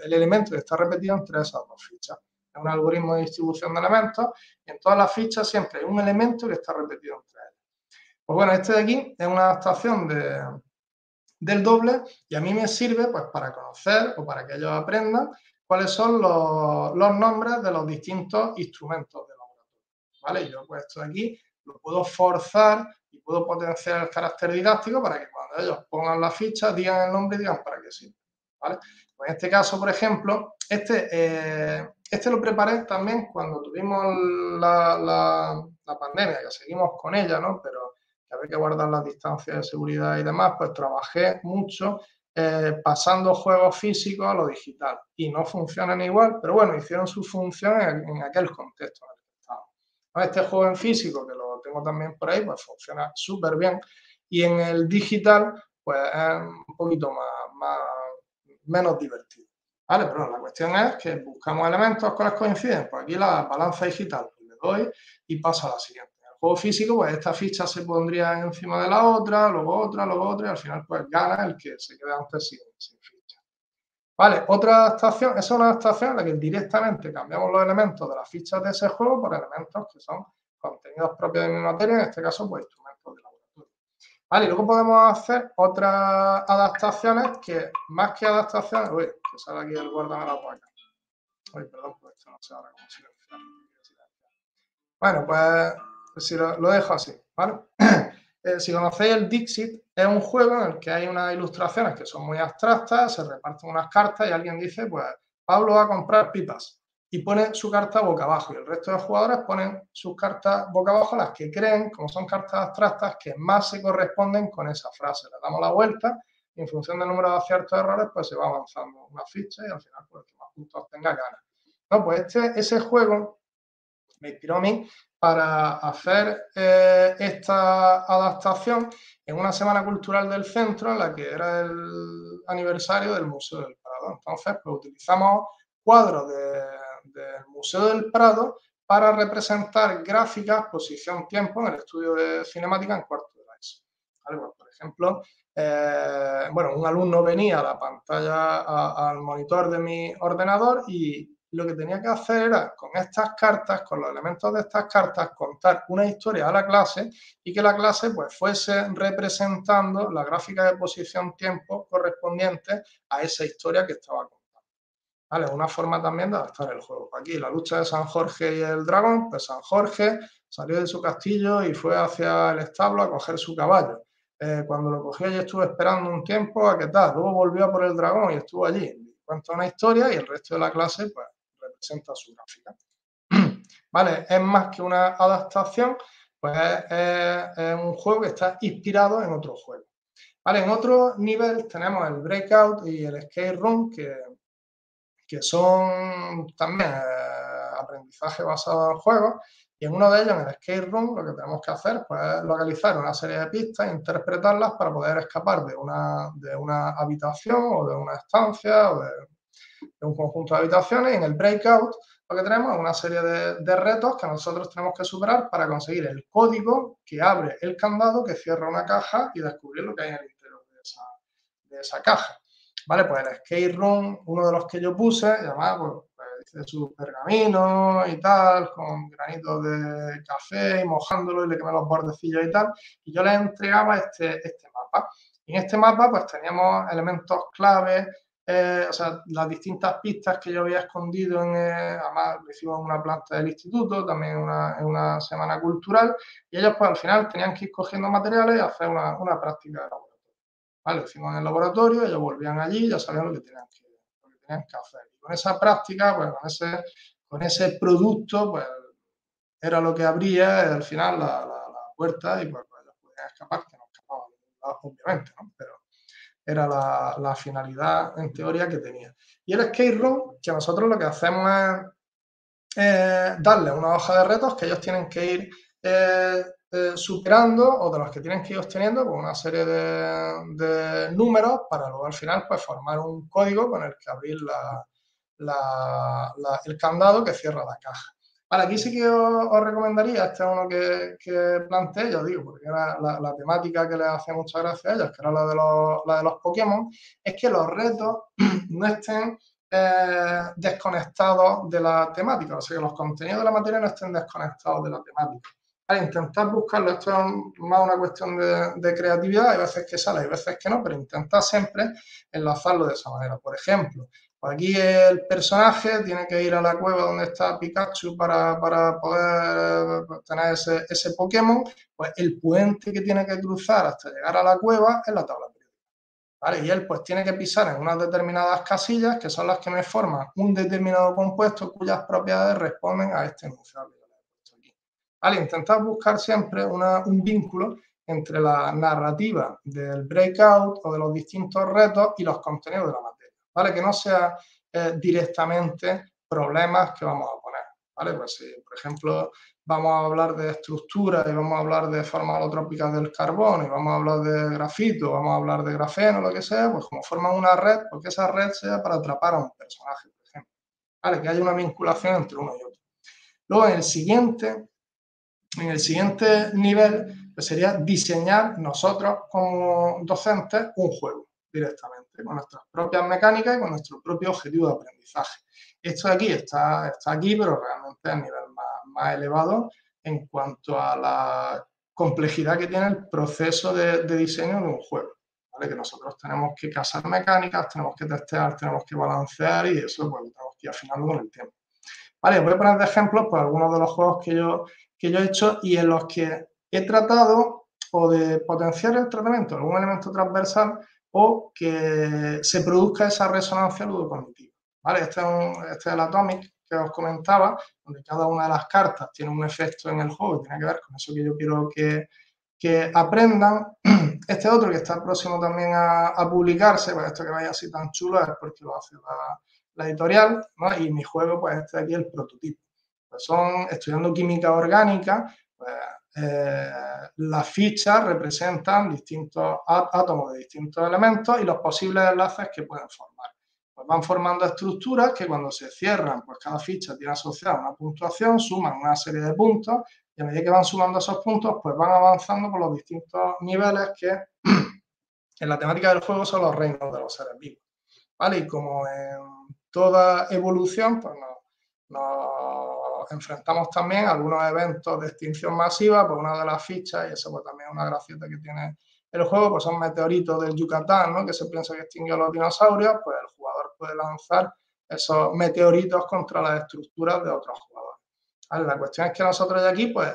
el elemento que está repetido entre esas dos fichas. Es un algoritmo de distribución de elementos y en todas las fichas siempre hay un elemento que está repetido entre ellos. Pues bueno, este de aquí es una adaptación de, del doble y a mí me sirve pues para conocer o para que ellos aprendan cuáles son los, nombres de los distintos instrumentos de laboratorio. ¿Vale? Yo pues esto de aquí lo puedo forzar y puedo potenciar el carácter didáctico para que cuando ellos pongan la ficha digan el nombre y digan para qué sirve. ¿vale? Pues en este caso, por ejemplo, este, eh, este lo preparé también cuando tuvimos la, pandemia, que seguimos con ella, ¿no? Pero que había que guardar las distancias de seguridad y demás, pues trabajé mucho eh, pasando juegos físicos a lo digital y no funcionan igual, pero bueno, hicieron su función en, aquel contexto en el que estábamos. Este juego en físico, que lo tengo también por ahí, pues funciona súper bien y en el digital, pues es un poquito más menos divertido. ¿Vale? Pero la cuestión es que buscamos elementos con las coinciden. Pues aquí la balanza digital, pues le doy y paso a la siguiente. Juego físico, pues esta ficha se pondría encima de la otra, luego otra, luego otra, y al final pues gana el que se quede antes sin, ficha. Vale, otra adaptación, esa es una adaptación en la que directamente cambiamos los elementos de las fichas de ese juego por elementos que son contenidos propios de mi materia, en este caso pues instrumentos de Vale, y luego podemos hacer otras adaptaciones que, más que adaptaciones, uy, que sale aquí el guardar la placa. Uy, perdón, pues esto no sé ahora cómo silenciar. Bueno, pues si lo, dejo así, ¿vale? Eh, si conocéis el Dixit, es un juego en el que hay unas ilustraciones que son muy abstractas, se reparten unas cartas y alguien dice, pues Pablo va a comprar pipas y pone su carta boca abajo y el resto de jugadores ponen sus cartas boca abajo, las que creen, como son cartas abstractas, que más se corresponden con esa frase. Le damos la vuelta y en función del número de aciertos y errores, pues se va avanzando una ficha y al final, pues el que más puntos tenga gana. No, pues este, ese juego me inspiró a mí para hacer eh, esta adaptación en una semana cultural del centro en la que era el aniversario del Museo del Prado. Entonces, pues utilizamos cuadros de del Museo del Prado para representar gráficas, posición, tiempo en el estudio de cinemática en cuarto de la ESO. Pues, por ejemplo, eh, bueno, un alumno venía a la pantalla, al monitor de mi ordenador y lo que tenía que hacer era, con estas cartas, con los elementos de estas cartas, contar una historia a la clase y que la clase pues, fuese representando la gráfica de posición-tiempo correspondiente a esa historia que estaba contando. ¿Vale? Una forma también de adaptar el juego. Aquí la lucha de San Jorge y el dragón, pues San Jorge salió de su castillo y fue hacia el establo a coger su caballo. Eh, cuando lo cogió y estuvo esperando un tiempo a qué tal, luego volvió por el dragón y estuvo allí. Cuenta una historia y el resto de la clase pues representa su gráfica. ¿Vale? Es más que una adaptación, pues es, un juego que está inspirado en otro juego. ¿Vale? En otro nivel tenemos el Breakout y el Skate Room, que que son también eh, aprendizaje basado en juegos. Y en uno de ellos, en el skate room, lo que tenemos que hacer pues, es localizar una serie de pistas e interpretarlas para poder escapar de una, de una habitación o de una estancia o de, un conjunto de habitaciones. En el breakout lo que tenemos es una serie de, de, retos que nosotros tenemos que superar para conseguir el código que abre el candado que cierra una caja y descubrir lo que hay en el interior de esa, de caja. Vale, pues el skate room, uno de los que yo puse, llamado pues, pues su pergamino y tal, con granitos de café y mojándolo y le quemé los bordecillos y tal, y yo le entregaba este, este mapa. En este mapa pues teníamos elementos clave, eh, o sea, las distintas pistas que yo había escondido en, eh, además lo hicimos en una planta del instituto, también en una, en una, semana cultural, y ellos pues al final tenían que ir cogiendo materiales y hacer una, una práctica de lo hicimos en el laboratorio, ellos volvían allí, ya sabían lo que tenían que, hacer. Y con esa práctica, pues con ese, con ese producto, pues era lo que abría al final la, puerta y pues, pues, ellos podían escapar, que no escapaban, obviamente, ¿no? Pero era la, finalidad en teoría que tenía. Y el skate room, que nosotros lo que hacemos es darle una hoja de retos que ellos tienen que ir eh, eh, superando o de los que tienen que ir obteniendo con una serie de, números para luego al final pues formar un código con el que abrir el candado que cierra la caja. Vale, aquí sí que os, recomendaría, este es uno que, que planteé, ya digo, porque era la, temática que les hacía mucha gracia a ellos, que era la de los, Pokémon, es que los retos no estén eh, desconectados de la temática, o sea, que los contenidos de la materia no estén desconectados de la temática intentar buscarlo. Esto es más una cuestión de, creatividad. Hay veces que sale, hay veces que no, pero intentar siempre enlazarlo de esa manera. Por ejemplo, aquí el personaje tiene que ir a la cueva donde está Pikachu para, poder eh, tener ese, ese, Pokémon. Pues el puente que tiene que cruzar hasta llegar a la cueva es la tabla periódica. Y él pues tiene que pisar en unas determinadas casillas que son las que me forman un determinado compuesto cuyas propiedades responden a este enunciado. ¿Vale? Intentar buscar siempre un vínculo entre la narrativa del breakout o de los distintos retos y los contenidos de la materia, ¿vale? Que no sea eh, directamente problemas que vamos a poner, ¿vale? Pues si, por ejemplo, vamos a hablar de estructura y vamos a hablar de formas holotrópicas del carbono y vamos a hablar de grafito, vamos a hablar de grafeno, lo que sea, pues como forman una red, porque esa red sea para atrapar a un personaje, por ejemplo, ¿vale? Que haya una vinculación entre uno y otro. Luego, en el siguiente, en el siguiente nivel, pues sería diseñar nosotros como docentes un juego directamente, con nuestras propias mecánicas y con nuestro propio objetivo de aprendizaje. Esto de aquí está, está aquí, pero realmente a nivel más, elevado en cuanto a la complejidad que tiene el proceso de, diseño de un juego. ¿vale? Que nosotros tenemos que casar mecánicas, tenemos que testear, tenemos que balancear y eso pues, lo tenemos que ir afinando con el tiempo. Vale, voy a poner de ejemplo pues, algunos de los juegos que yo, que yo he hecho y en los que he tratado o de potenciar el tratamiento de algún elemento transversal o que se produzca esa resonancia ludocognitiva. ¿vale? Este, es este es el Atomic que os comentaba, donde cada una de las cartas tiene un efecto en el juego y tiene que ver con eso que yo quiero que, que aprendan. Este otro que está próximo también a, publicarse, pues esto que vaya así tan chulo es porque lo hace la, editorial, ¿no? y mi juego, pues este de aquí, el prototipo. Pues son estudiando química orgánica, pues eh, las fichas representan distintos átomos de distintos elementos y los posibles enlaces que pueden formar. Pues van formando estructuras que cuando se cierran, pues cada ficha tiene asociada una puntuación, suman una serie de puntos y a medida que van sumando esos puntos, pues van avanzando por los distintos niveles que en la temática del juego son los reinos de los seres vivos. ¿Vale? Y como en toda evolución, pues nos enfrentamos también a algunos eventos de extinción masiva, pues una de las fichas, y eso pues también es una gracieta que tiene el juego, pues son meteoritos del Yucatán, ¿no? que se piensa que extinguió los dinosaurios, pues el jugador puede lanzar esos meteoritos contra las estructuras de otros jugadores. La cuestión es que nosotros de aquí, pues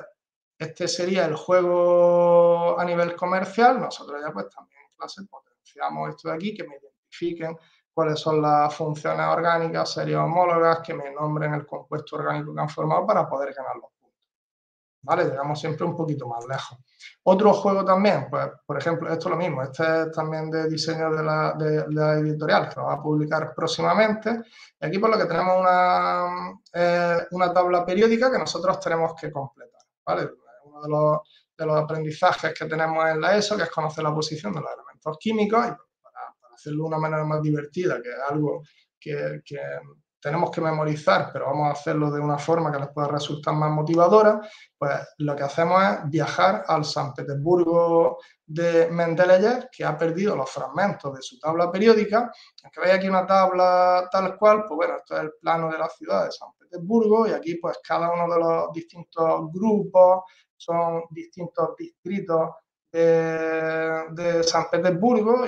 este sería el juego a nivel comercial, nosotros ya pues también en clase potenciamos esto de aquí, que me identifiquen cuáles son las funciones orgánicas, series homólogas, que me nombren el compuesto orgánico que han formado para poder ganar los puntos. ¿Vale? Llegamos siempre un poquito más lejos. Otro juego también, pues, por ejemplo, esto es lo mismo, este es también de diseño de la, editorial, que lo va a publicar próximamente. Y aquí por lo que tenemos una, eh, una tabla periódica que nosotros tenemos que completar, ¿vale? Uno de los, de los aprendizajes que tenemos en la ESO, que es conocer la posición de los elementos químicos y hacerlo de una manera más divertida, que es algo que, tenemos que memorizar, pero vamos a hacerlo de una forma que les pueda resultar más motivadora, pues lo que hacemos es viajar al San Petersburgo de Mendeleev, que ha perdido los fragmentos de su tabla periódica. Aunque veis aquí una tabla tal cual, pues bueno, esto es el plano de la ciudad de San Petersburgo y aquí pues cada uno de los distintos grupos son distintos distritos de, San Petersburgo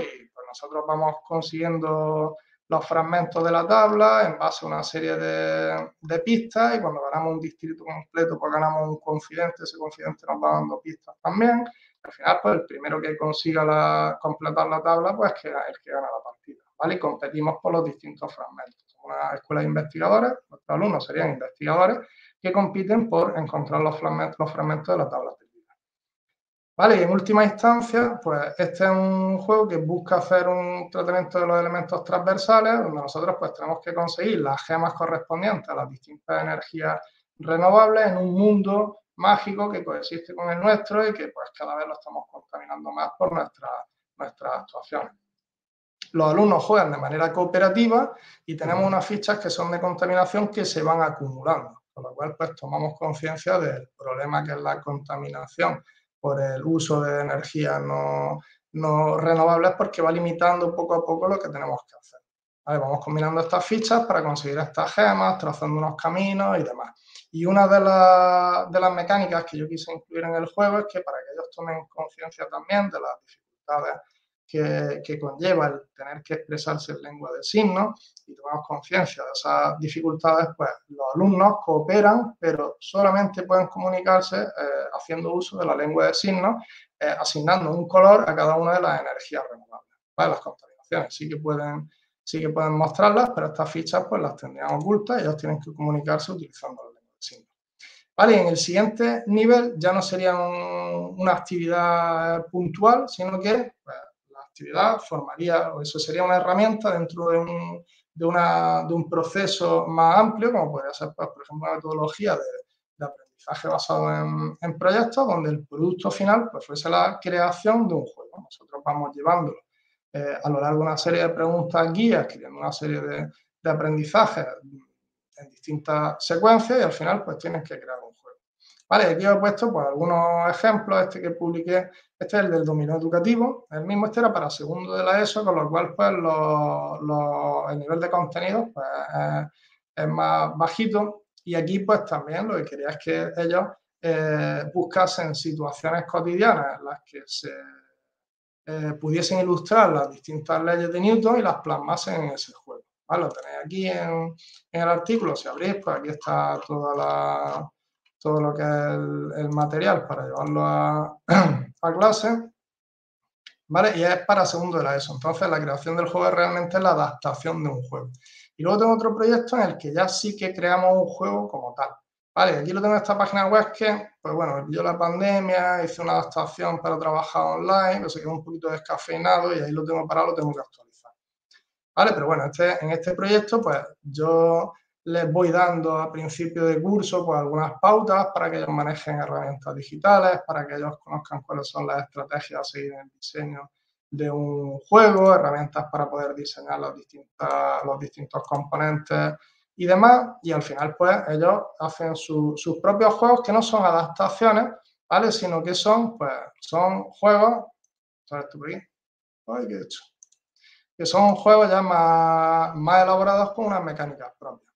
nosotros vamos consiguiendo los fragmentos de la tabla en base a una serie de, pistas y cuando ganamos un distrito completo, pues ganamos un confidente, ese confidente nos va dando pistas también. Al final, pues el primero que consiga completar la tabla, pues es el que gana la partida, ¿vale? Y competimos por los distintos fragmentos. Una escuela de investigadores, nuestros alumnos serían investigadores que compiten por encontrar los fragmentos, los fragmentos de la tabla ¿Vale? Y en última instancia, pues este es un juego que busca hacer un tratamiento de los elementos transversales, donde nosotros pues tenemos que conseguir las gemas correspondientes a las distintas energías renovables en un mundo mágico que coexiste con el nuestro y que pues cada vez lo estamos contaminando más por nuestras nuestras actuaciones. Los alumnos juegan de manera cooperativa y tenemos unas fichas que son de contaminación que se van acumulando, con lo cual pues tomamos conciencia del problema que es la contaminación por el uso de energías no, no, renovables porque va limitando poco a poco lo que tenemos que hacer. Vamos combinando estas fichas para conseguir estas gemas, trazando unos caminos y demás. Y una de, de, las mecánicas que yo quise incluir en el juego es que para que ellos tomen conciencia también de las dificultades que, conlleva el tener que expresarse en lengua de signos y tomamos conciencia de esas dificultades, pues los alumnos cooperan, pero solamente pueden comunicarse eh, haciendo uso de la lengua de signos, eh, asignando un color a cada una de las energías renovables. Las contaminaciones sí que pueden sí que pueden mostrarlas, pero estas fichas pues las tendrían ocultas y ellos tienen que comunicarse utilizando la lengua de signos. Vale, en el siguiente nivel ya no sería una actividad puntual, sino que pues, actividad formaría, o eso sería una herramienta dentro de un, de, una, de un proceso más amplio, como podría ser, pues, por ejemplo, una metodología de, aprendizaje basado en, en, proyectos, donde el producto final pues, fuese la creación de un juego. Nosotros vamos llevándolo eh, a lo largo de una serie de preguntas guías, creando una serie de, de aprendizajes en distintas secuencias y al final pues tienes que crear un Vale, aquí os he puesto pues, algunos ejemplos, este que publiqué, este es el del dominio educativo, el mismo este era para segundo de la ESO, con lo cual pues el nivel de contenido pues, es, más bajito y aquí pues también lo que quería es que ellos eh, buscasen situaciones cotidianas en las que se eh, pudiesen ilustrar las distintas leyes de Newton y las plasmasen en ese juego. ¿vale? Lo tenéis aquí en, en el artículo, si abrís, pues aquí está toda la todo lo que es el, material para llevarlo a, clase. ¿Vale? Y es para segundo de la ESO. Entonces, la creación del juego es realmente la adaptación de un juego. Y luego tengo otro proyecto en el que ya sí que creamos un juego como tal. Vale, aquí lo tengo en esta página web que, pues bueno, yo la pandemia, hice una adaptación para trabajar online, que se quedó un poquito descafeinado y ahí lo tengo parado, lo tengo que actualizar. Vale, pero bueno, este, en este proyecto, pues yo les voy dando a principio de curso pues, algunas pautas para que ellos manejen herramientas digitales, para que ellos conozcan cuáles son las estrategias a seguir en el diseño de un juego, herramientas para poder diseñar los, los distintos componentes y demás. Y al final, pues, ellos hacen sus propios juegos que no son adaptaciones, ¿vale? Sino que son, pues, son juegos... Que son juegos ya más, más elaborados con unas mecánicas propias.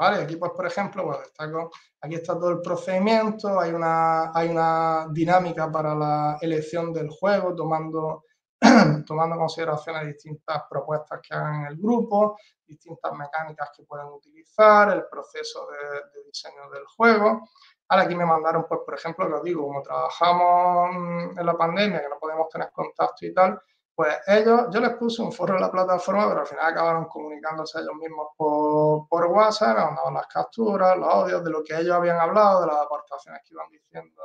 ¿Vale? Aquí, por ejemplo, pues, destaco, aquí está todo el procedimiento, hay una, hay una dinámica para la elección del juego, tomando, tomando en distintas propuestas que hagan en el grupo, distintas mecánicas que pueden utilizar, el proceso de, diseño del juego. Ahora aquí me mandaron, pues, por ejemplo, que os digo, como trabajamos en la pandemia, que no podemos tener contacto y tal, pues ellos, yo les puse un foro en la plataforma, pero al final acabaron comunicándose ellos mismos por, por WhatsApp, me mandaban las capturas, los audios de lo que ellos habían hablado, de las aportaciones que iban diciendo,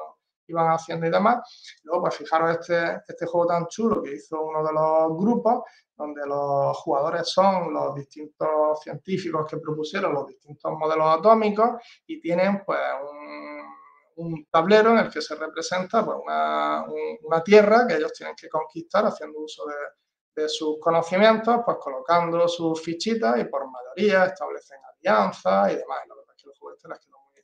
iban haciendo y demás. Luego, pues fijaros este, este juego tan chulo que hizo uno de los grupos, donde los jugadores son los distintos científicos que propusieron los distintos modelos atómicos y tienen pues un un tablero en el que se representa pues, una, una, tierra que ellos tienen que conquistar haciendo uso de, de, sus conocimientos, pues colocando sus fichitas y por mayoría establecen alianzas y demás. la verdad es que los juguetes les quedó muy,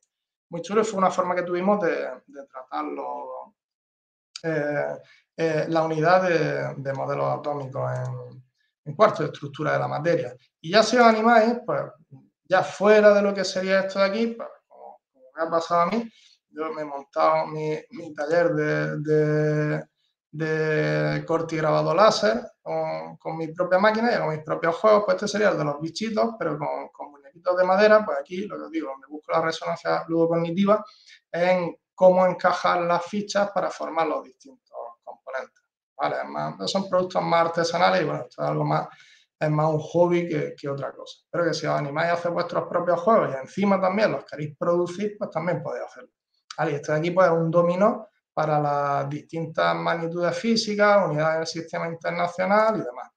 muy chulo y fue una forma que tuvimos de, de tratarlo, eh, eh, la unidad de, de modelos atómicos en, cuarto de estructura de la materia. Y ya si os animáis, pues ya fuera de lo que sería esto de aquí, pues, como me ha pasado a mí, yo me he montado mi, taller de, de, corte y grabado láser con, mi propia máquina y con mis propios juegos. Pues este sería el de los bichitos, pero con, con muñequitos de madera. Pues aquí lo que os digo, donde busco la resonancia ludocognitiva en cómo encajar las fichas para formar los distintos componentes. ¿vale? son productos más artesanales y bueno, esto es algo más es más un hobby que, que, otra cosa. Pero que si os animáis a hacer vuestros propios juegos y encima también los queréis producir, pues también podéis hacerlo. ¿Vale? Este de aquí pues, es un dominó para las distintas magnitudes físicas, unidades del sistema internacional y demás.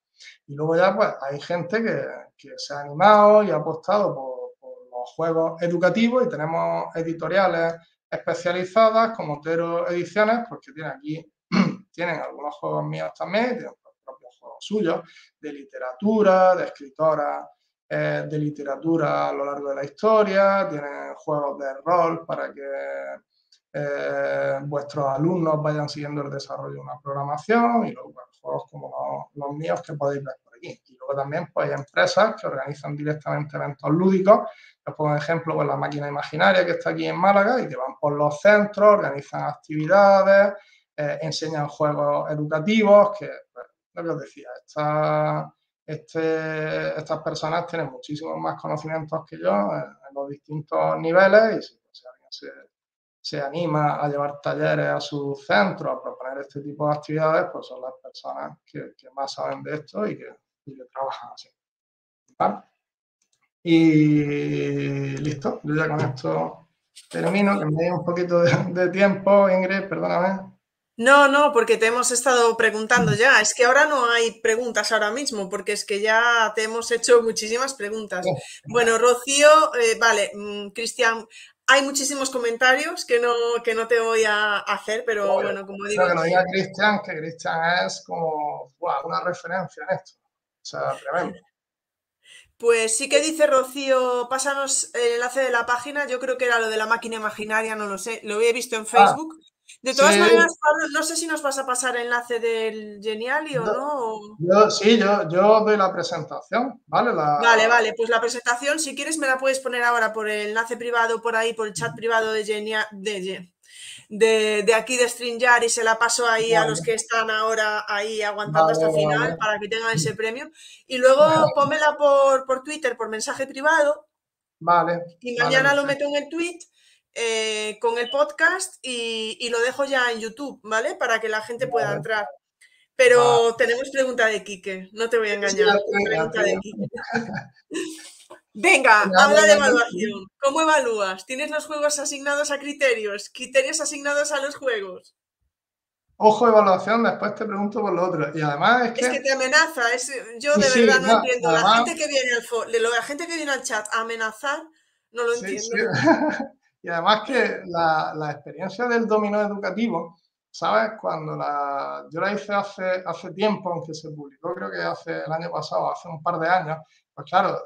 Y luego ya pues hay gente que, se ha animado y ha apostado por, los juegos educativos y tenemos editoriales especializadas como Otero Ediciones, porque tienen aquí, tienen algunos juegos míos también, tienen propios juegos suyos, de literatura, de escritoras eh, de literatura a lo largo de la historia, tienen juegos de rol para que eh, vuestros alumnos vayan siguiendo el desarrollo de una programación y luego juegos como los, míos que podéis ver por aquí. Y luego también pues, hay empresas que organizan directamente eventos lúdicos. Os pongo un ejemplo, pues, la máquina imaginaria que está aquí en Málaga y que van por los centros, organizan actividades, eh, enseñan juegos educativos que pues, lo que os decía, este, estas personas tienen muchísimos más conocimientos que yo en, los distintos niveles y si, alguien se, se, anima a llevar talleres a su centro, a proponer este tipo de actividades, pues son las personas que, más saben de esto y que, y que trabajan así. ¿Vale? Y listo, yo ya con esto termino, que me dé un poquito de, tiempo, Ingrid, perdóname. No, no, porque te hemos estado preguntando ya. Es que ahora no hay preguntas ahora mismo, porque es que ya te hemos hecho muchísimas preguntas. Bueno, Rocío, eh, vale, mm, Cristian, hay muchísimos comentarios que no, que no te voy a hacer, pero bueno, como digo. Que lo diga Cristian, que Cristian es como una referencia en esto. O sea, tremendo. Pues sí que dice Rocío, pásanos el enlace de la página, yo creo que era lo de la máquina imaginaria, no lo sé, lo he visto en ah, Facebook. De todas maneras, Pablo, no sé si nos vas a pasar el enlace del Geniali o no. sí, yo, yo doy la presentación, ¿vale? Vale, vale, pues la presentación, si quieres, me la puedes poner ahora por el enlace privado, por ahí, por el chat privado de Genial. De, de, aquí de StreamYard y se la paso ahí a los que están ahora ahí aguantando hasta el final para que tengan ese premio. Y luego pónmela por, por Twitter, por mensaje privado. Vale. Y mañana lo meto en el tweet eh, con el podcast y, lo dejo ya en YouTube, ¿vale? Para que la gente pueda entrar. Pero tenemos pregunta de Quique, no te voy a engañar. pregunta de Quique. Venga, habla de evaluación. ¿Cómo evalúas? ¿Tienes los juegos asignados a criterios? ¿Criterios asignados a los juegos? Ojo, evaluación, después te pregunto por lo otro. Y además es que. Es que te amenaza. yo de verdad no, entiendo. la, gente que viene al la gente que viene al chat a amenazar, no lo entiendo. y además que la, la, experiencia del dominó educativo, ¿sabes? Cuando la, yo la hice hace, hace tiempo, aunque se publicó, creo que hace el año pasado, hace un par de años, pues claro,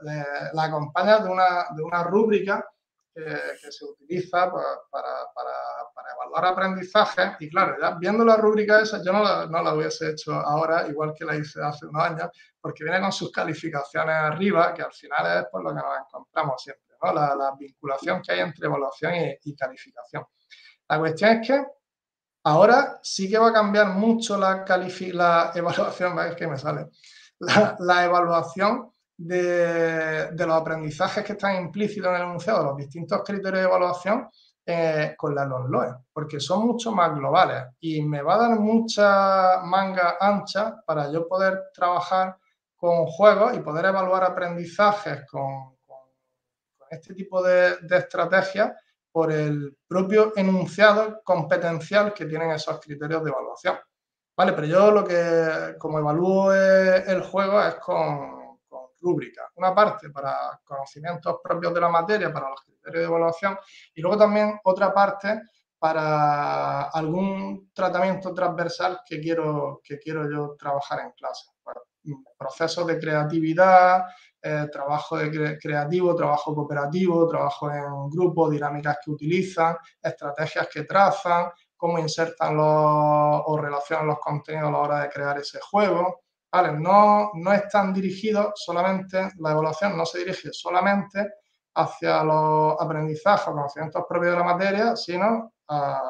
la acompaña de una, de una rúbrica que se utiliza para, para, para, evaluar aprendizaje. Y claro, ya viendo la rúbrica esa, yo no la, no la, hubiese hecho ahora, igual que la hice hace unos años, porque viene con sus calificaciones arriba, que al final es por lo que nos encontramos siempre, la, la vinculación que hay entre evaluación y, calificación. La cuestión es que ahora sí que va a cambiar mucho la, la evaluación, es que me sale, la, evaluación de, los aprendizajes que están implícitos en el enunciado, los distintos criterios de evaluación, eh, con la non-LOE, porque son mucho más globales. Y me va a dar mucha manga ancha para yo poder trabajar con juegos y poder evaluar aprendizajes con, este tipo de, de estrategias por el propio enunciado competencial que tienen esos criterios de evaluación. Vale, pero yo lo que como evalúo el juego es con, rúbrica. Una parte para conocimientos propios de la materia, para los criterios de evaluación, y luego también otra parte para algún tratamiento transversal que quiero, que quiero yo trabajar en clase. procesos de creatividad, eh, trabajo creativo, trabajo cooperativo, trabajo en grupo, dinámicas que utilizan, estrategias que trazan, cómo insertan los, o relacionan los contenidos a la hora de crear ese juego. No, no están dirigidos solamente, la evaluación no se dirige solamente hacia los aprendizajes o conocimientos propios de la materia, sino a,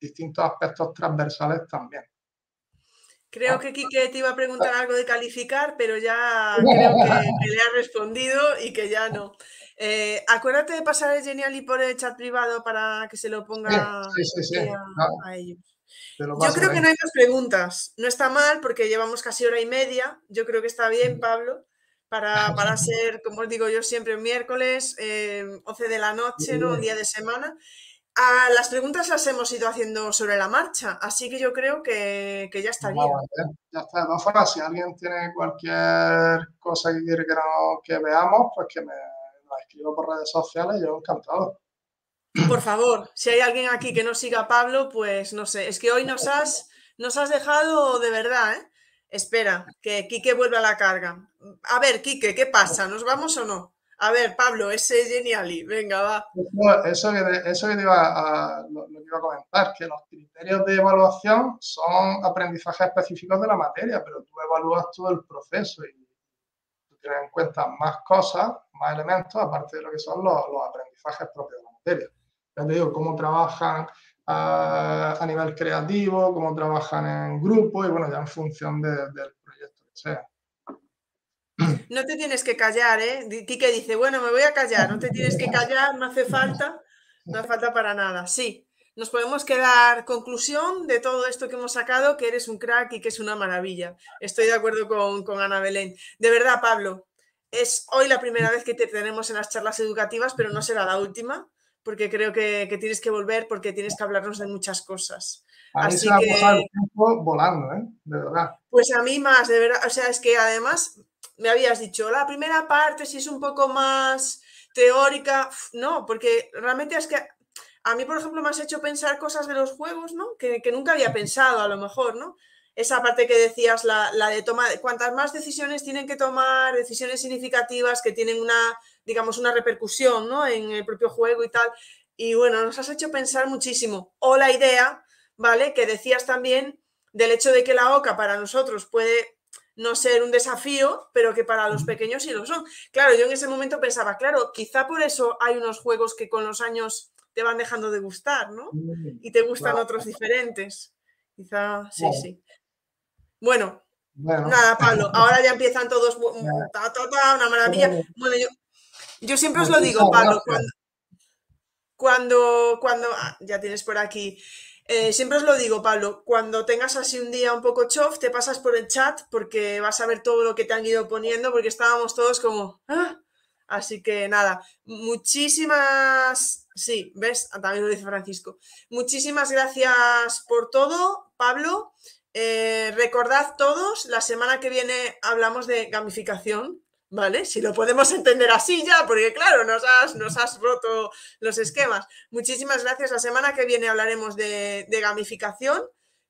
distintos aspectos transversales también. Creo que Quique te iba a preguntar algo de calificar, pero ya creo que, le ha respondido y que ya no. Eh, acuérdate de pasar el Genial por el chat privado para que se lo ponga a ellos. Yo creo que no hay más preguntas. No está mal porque llevamos casi hora y media. Yo creo que está bien, Pablo, para, para ser, como os digo yo siempre, miércoles, 11 eh, de la noche, ¿no? Un día de semana. Ah, las preguntas las hemos ido haciendo sobre la marcha, así que yo creo que, que ya estaría. ya está, de todas formas, si alguien tiene cualquier cosa que quiere que, que veamos, pues que me lo escriba por redes sociales, yo encantado. Por favor, si hay alguien aquí que no siga a Pablo, pues no sé, es que hoy nos has, nos has dejado de verdad, ¿eh? Espera, que Quique vuelva a la carga. A ver, Quique, ¿qué pasa? ¿Nos vamos o no? A ver, Pablo, ese Geniali, venga, va. Eso que, eso que te iba a, lo, iba a comentar, que los criterios de evaluación son aprendizajes específicos de la materia, pero tú evalúas todo el proceso y tú tienes en cuenta más cosas, más elementos, aparte de lo que son los aprendizajes propios de la materia ya te digo, cómo trabajan a, nivel creativo, cómo trabajan en grupo y bueno, ya en función del proyecto que sea. No te tienes que callar, ¿eh? que dice, bueno, me voy a callar, no te tienes que callar, no hace falta, no hace falta para nada. Sí, nos podemos quedar conclusión de todo esto que hemos sacado, que eres un crack y que es una maravilla. Estoy de acuerdo con, con Ana Belén. De verdad, Pablo, es hoy la primera vez que te tenemos en las charlas educativas, pero no será la última porque creo que, tienes que volver porque tienes que hablarnos de muchas cosas. A mí Así se que, el tiempo volando, ¿eh? De verdad. Pues a mí más, de verdad. O sea, es que además me habías dicho, la primera parte si es un poco más teórica, no, porque realmente es que a mí, por ejemplo, me has hecho pensar cosas de los juegos, ¿no? Que, nunca había pensado, a lo mejor, ¿no? Esa parte que decías, la, la de tomar, cuantas más decisiones tienen que tomar, decisiones significativas que tienen una digamos, una repercusión ¿no? en el propio juego y tal. Y bueno, nos has hecho pensar muchísimo. O la idea, ¿vale? Que decías también del hecho de que la OCA para nosotros puede no ser un desafío, pero que para los pequeños sí lo son. Claro, yo en ese momento pensaba, claro, quizá por eso hay unos juegos que con los años te van dejando de gustar, ¿no? Mm, y te gustan otros diferentes. Quizá, sí, sí. Bueno, nada, Pablo, ahora ya empiezan todos, una maravilla. Bueno, yo, yo siempre os lo digo, Pablo, cuando, cuando, ah, ya tienes por aquí, eh, siempre os lo digo, Pablo, cuando tengas así un día un poco chof, te pasas por el chat porque vas a ver todo lo que te han ido poniendo, porque estábamos todos como, ah". así que nada, muchísimas, sí, ves, también lo dice Francisco, muchísimas gracias por todo, Pablo. Eh, recordad todos, la semana que viene hablamos de gamificación, ¿vale? Si lo podemos entender así ya, porque claro, nos has, nos has roto los esquemas. Muchísimas gracias. La semana que viene hablaremos de, gamificación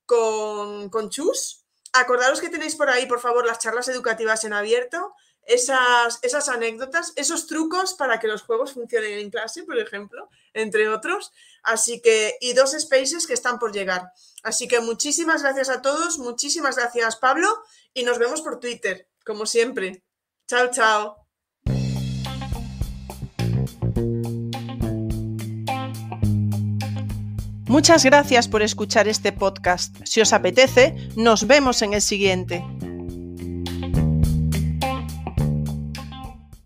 con, con, Chus. Acordaros que tenéis por ahí, por favor, las charlas educativas en abierto, esas, esas anécdotas, esos trucos para que los juegos funcionen en clase, por ejemplo, entre otros. Así que, y dos spaces que están por llegar. Así que muchísimas gracias a todos, muchísimas gracias Pablo y nos vemos por Twitter, como siempre. Chao, chao. Muchas gracias por escuchar este podcast. Si os apetece, nos vemos en el siguiente.